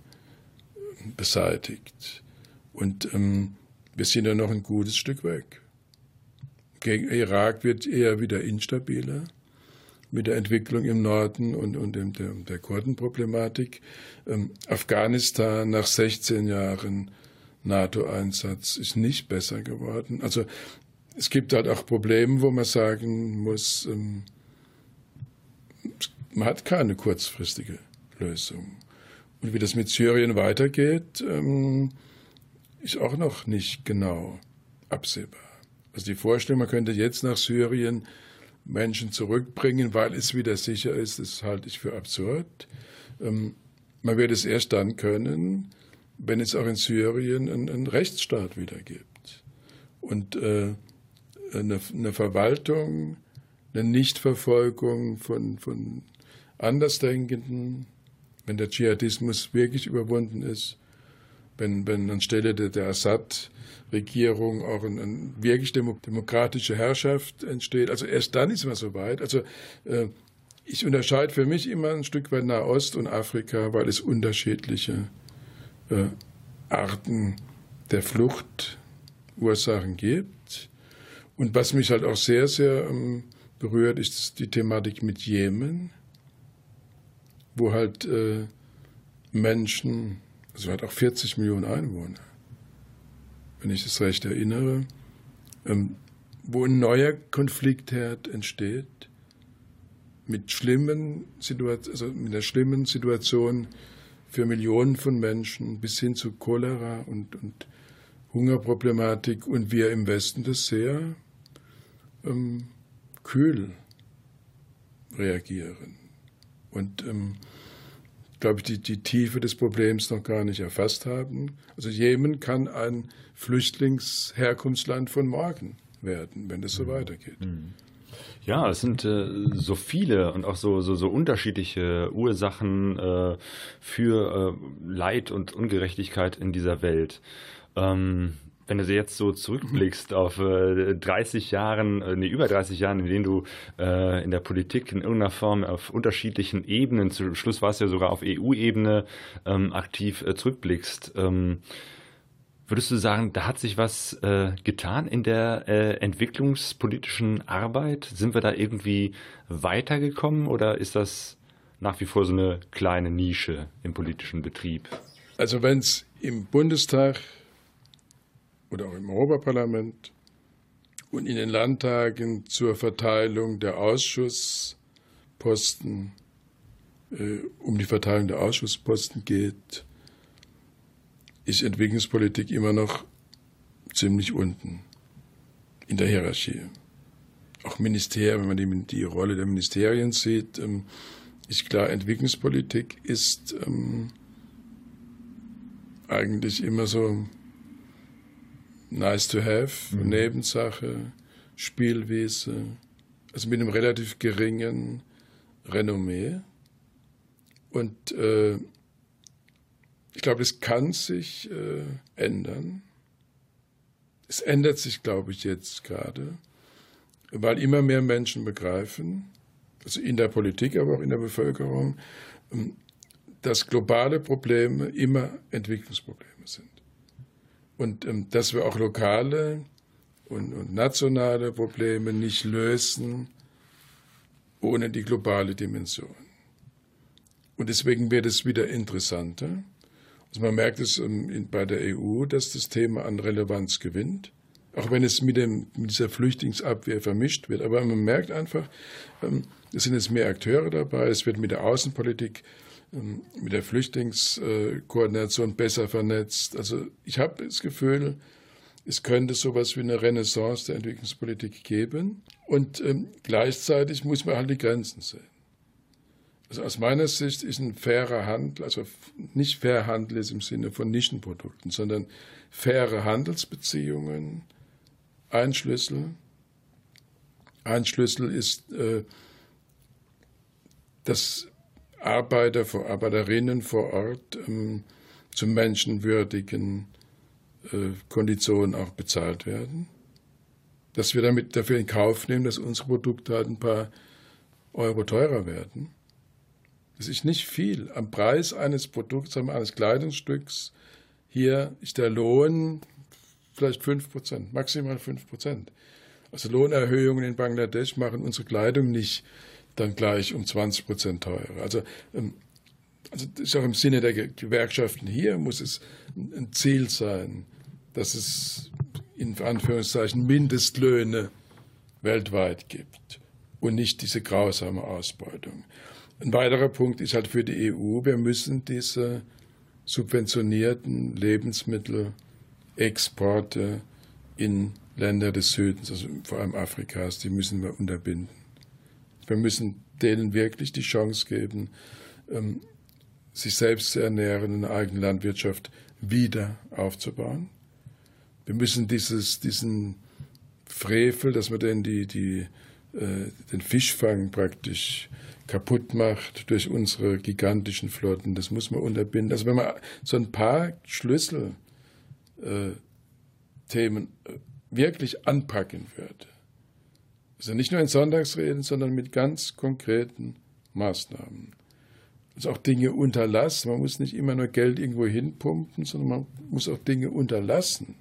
beseitigt. Und ähm, wir sind ja noch ein gutes Stück weg. Gegen Irak wird eher wieder instabiler mit der Entwicklung im Norden und, und dem, der, der Kurdenproblematik. Ähm, Afghanistan nach 16 Jahren NATO-Einsatz ist nicht besser geworden. Also es gibt halt auch Probleme, wo man sagen muss, ähm, man hat keine kurzfristige Lösung. Und wie das mit Syrien weitergeht, ähm, ist auch noch nicht genau absehbar. Also die Vorstellung, man könnte jetzt nach Syrien Menschen zurückbringen, weil es wieder sicher ist, das halte ich für absurd. Ähm, man wird es erst dann können, wenn es auch in Syrien einen, einen Rechtsstaat wieder gibt. Und äh, eine, eine, Verwaltung, eine Nichtverfolgung von, von Andersdenkenden, wenn der Dschihadismus wirklich überwunden ist, wenn, wenn anstelle der, der Assad Regierung auch eine, eine wirklich demokratische Herrschaft entsteht. Also erst dann ist man soweit. Also äh, ich unterscheide für mich immer ein Stück weit Nahost und Afrika, weil es unterschiedliche äh, Arten der Fluchtursachen gibt. Und was mich halt auch sehr, sehr ähm, berührt, ist die Thematik mit Jemen, wo halt äh, Menschen, also hat auch 40 Millionen Einwohner, wenn ich das recht erinnere, ähm, wo ein neuer Konfliktherd entsteht, mit schlimmen Situation, also mit einer schlimmen Situation für Millionen von Menschen bis hin zu Cholera und, und Hungerproblematik und wir im Westen das sehr ähm, kühl reagieren. Und ähm, glaube ich, die, die Tiefe des Problems noch gar nicht erfasst haben. Also Jemen kann ein Flüchtlingsherkunftsland von morgen werden, wenn es so mhm. weitergeht. Mhm. Ja, es sind äh, so viele und auch so, so, so unterschiedliche Ursachen äh, für äh, Leid und Ungerechtigkeit in dieser Welt. Ähm, wenn du jetzt so zurückblickst mhm. auf äh, 30 Jahren, äh, nee, über 30 Jahren, in denen du äh, in der Politik in irgendeiner Form auf unterschiedlichen Ebenen, zum Schluss warst du ja sogar auf EU-Ebene ähm, aktiv äh, zurückblickst, ähm, würdest du sagen, da hat sich was äh, getan in der äh, entwicklungspolitischen Arbeit? Sind wir da irgendwie weitergekommen oder ist das nach wie vor so eine kleine Nische im politischen Betrieb? Also wenn es im Bundestag oder auch im Europaparlament und in den Landtagen zur Verteilung der Ausschussposten, äh, um die Verteilung der Ausschussposten geht, ist Entwicklungspolitik immer noch ziemlich unten in der Hierarchie. Auch Ministerien, wenn man die, die Rolle der Ministerien sieht, ähm, ist klar, Entwicklungspolitik ist ähm, eigentlich immer so nice to have, mhm. Nebensache, Spielwiese, also mit einem relativ geringen Renommee. Und äh, ich glaube, es kann sich äh, ändern. Es ändert sich, glaube ich, jetzt gerade, weil immer mehr Menschen begreifen, also in der Politik, aber auch in der Bevölkerung, ähm, dass globale Probleme immer Entwicklungsprobleme sind und ähm, dass wir auch lokale und, und, nationale Probleme nicht lösen ohne die globale Dimension. Und deswegen wird es wieder interessanter. Also man merkt es ähm, bei der EU, dass das Thema an Relevanz gewinnt, auch wenn es mit, dem, mit dieser Flüchtlingsabwehr vermischt wird. Aber man merkt einfach, ähm, es sind jetzt mehr Akteure dabei, es wird mit der Außenpolitik mit der Flüchtlingskoordination besser vernetzt. Also ich habe das Gefühl, es könnte sowas wie eine Renaissance der Entwicklungspolitik geben. Und ähm, gleichzeitig muss man halt die Grenzen sehen. Also aus meiner Sicht ist ein fairer Handel, also nicht fair Handel ist im Sinne von Nischenprodukten, sondern faire Handelsbeziehungen ein Schlüssel. Ein Schlüssel ist, äh, dass Arbeiter, vor Arbeiterinnen vor Ort ähm, zu menschenwürdigen äh, Konditionen auch bezahlt werden. dass wir damit dafür in Kauf nehmen, dass unsere Produkte halt ein paar Euro teurer werden. Das ist nicht viel. Am Preis eines Produkts, eines Kleidungsstücks, hier ist der Lohn vielleicht 5 Prozent, maximal 5 Prozent. Also Lohnerhöhungen in Bangladesch machen unsere Kleidung nicht dann gleich um 20 Prozent teurer. Also, ähm, also das ist auch im Sinne der Gewerkschaften hier muss es ein Ziel sein, dass es in Anführungszeichen Mindestlöhne weltweit gibt und nicht diese grausame Ausbeutung. Ein weiterer Punkt ist halt für die EU, wir müssen diese subventionierten Lebensmittelexporte in Länder des Südens, also vor allem Afrikas, die müssen wir unterbinden. Wir müssen denen wirklich die Chance geben, ähm, sich selbst zu ernähren, eine eigene Landwirtschaft wieder aufzubauen. Wir müssen dieses, diesen Frevel, dass man denn die, die, äh, den Fischfang praktisch kaputt macht durch unsere gigantischen Flotten, das muss man unterbinden. Also wenn man so ein paar Schlüsselthemen äh, wirklich anpacken würde, also nicht nur in Sonntagsreden, sondern mit ganz konkreten Maßnahmen. Also auch Dinge unterlassen. Man muss nicht immer nur Geld irgendwo hinpumpen, sondern man muss auch Dinge unterlassen,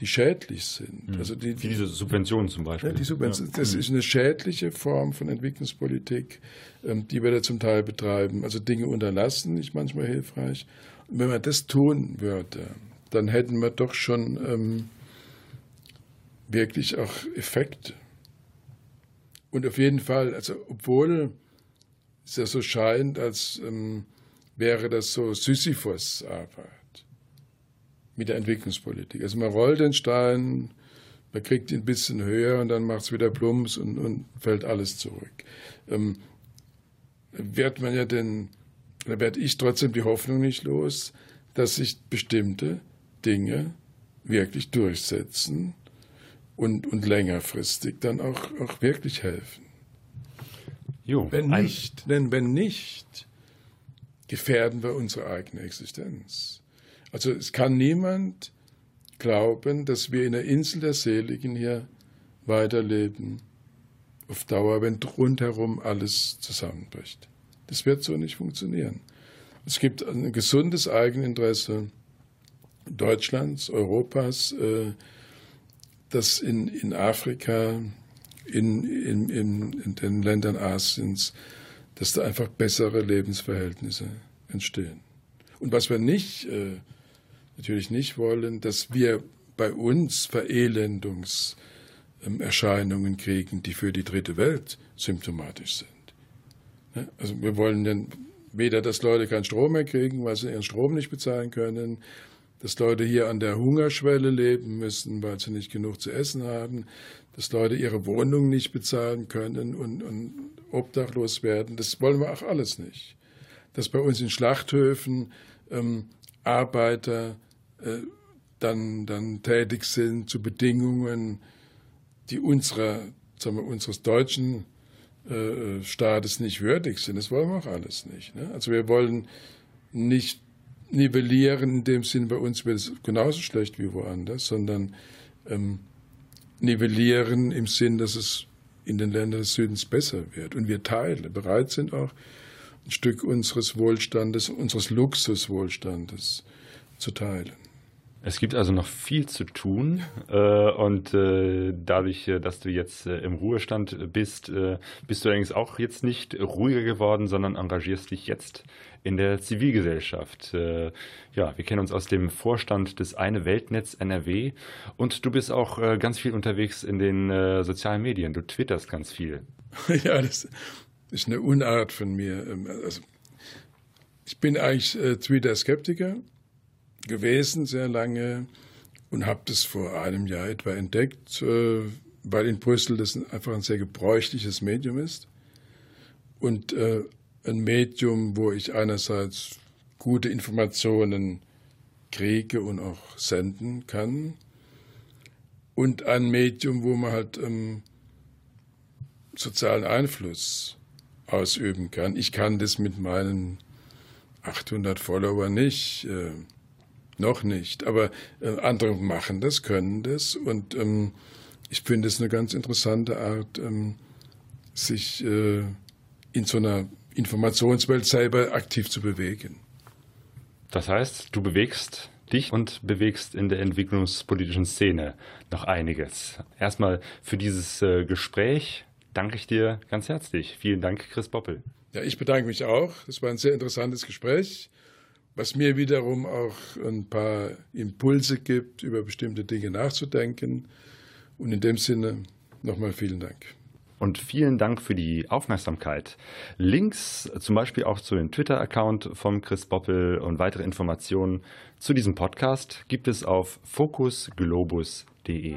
die schädlich sind. Mhm. Also die, Wie diese Subventionen zum Beispiel. Ja, die Subvention, Das mhm. ist eine schädliche Form von Entwicklungspolitik, ähm, die wir da zum Teil betreiben. Also Dinge unterlassen, nicht manchmal hilfreich. Und wenn man das tun würde, dann hätten wir doch schon ähm, wirklich auch Effekte. Und auf jeden Fall, also obwohl es ja so scheint, als ähm, wäre das so Sisyphus-Arbeit mit der Entwicklungspolitik. Also man rollt den Stein, man kriegt ihn ein bisschen höher und dann macht es wieder Plumps und, und, fällt alles zurück. Ähm, wird man ja denn, da werde ich trotzdem die Hoffnung nicht los, dass sich bestimmte Dinge wirklich durchsetzen und, und längerfristig dann auch, auch wirklich helfen. Jo, wenn nicht, denn wenn nicht, gefährden wir unsere eigene Existenz. Also es kann niemand glauben, dass wir in der Insel der Seligen hier weiterleben auf Dauer, wenn rundherum alles zusammenbricht. Das wird so nicht funktionieren. Es gibt ein gesundes Eigeninteresse Deutschlands, Europas, äh, dass in, in Afrika, in, in, in, in den Ländern Asiens, dass da einfach bessere Lebensverhältnisse entstehen. Und was wir nicht, äh, natürlich nicht wollen, dass wir bei uns Verelendungserscheinungen kriegen, die für die dritte Welt symptomatisch sind. Also wir wollen dann weder, dass Leute keinen Strom mehr kriegen, weil sie ihren Strom nicht bezahlen können, dass Leute hier an der Hungerschwelle leben müssen, weil sie nicht genug zu essen haben, dass Leute ihre Wohnung nicht bezahlen können und, und obdachlos werden. Das wollen wir auch alles nicht. Dass bei uns in Schlachthöfen ähm, Arbeiter äh, dann, dann tätig sind zu Bedingungen, die unserer, sagen wir, unseres deutschen äh, Staates nicht würdig sind. Das wollen wir auch alles nicht. Ne? Also wir wollen nicht nivellieren, in dem Sinn, bei uns wird es genauso schlecht wie woanders, sondern ähm, nivellieren im Sinn, dass es in den Ländern des Südens besser wird. Und wir teilen, bereit sind auch ein Stück unseres Wohlstandes, unseres Luxuswohlstandes zu teilen. Es gibt also noch viel zu tun äh, und äh, dadurch, äh, dass du jetzt äh, im Ruhestand bist, äh, bist du allerdings auch jetzt nicht ruhiger geworden, sondern engagierst dich jetzt in der Zivilgesellschaft. Äh, ja, wir kennen uns aus dem Vorstand des Eine Weltnetz NRW und du bist auch ganz viel unterwegs in den sozialen Medien. Du twitterst ganz viel. Ja, das ist eine Unart von mir. Ähm, also, ich bin eigentlich Twitter-Skeptiker gewesen sehr lange und habe das vor einem Jahr etwa entdeckt, äh, weil in Brüssel das einfach ein sehr gebräuchliches Medium ist und äh, ein Medium, wo ich einerseits gute Informationen kriege und auch senden kann und ein Medium, wo man halt ähm, sozialen Einfluss ausüben kann. Ich kann das mit meinen 800 Followern nicht. Äh, noch nicht, aber äh, andere machen das, können das und ähm, ich finde es eine ganz interessante Art, ähm, sich äh, in so einer Informationswelt selber aktiv zu bewegen. Das heißt, du bewegst dich und bewegst in der entwicklungspolitischen Szene noch einiges. Erstmal für dieses äh, Gespräch danke ich dir ganz herzlich. Vielen Dank, Chris Boppel. Ja, ich bedanke mich auch. Es war ein sehr interessantes Gespräch, was mir wiederum auch ein paar Impulse gibt, über bestimmte Dinge nachzudenken. Und in dem Sinne nochmal vielen Dank. Und vielen Dank für die Aufmerksamkeit. Links zum Beispiel auch zu dem Twitter-Account von Chris Boppel und weitere Informationen zu diesem Podcast gibt es auf focusglobus.de.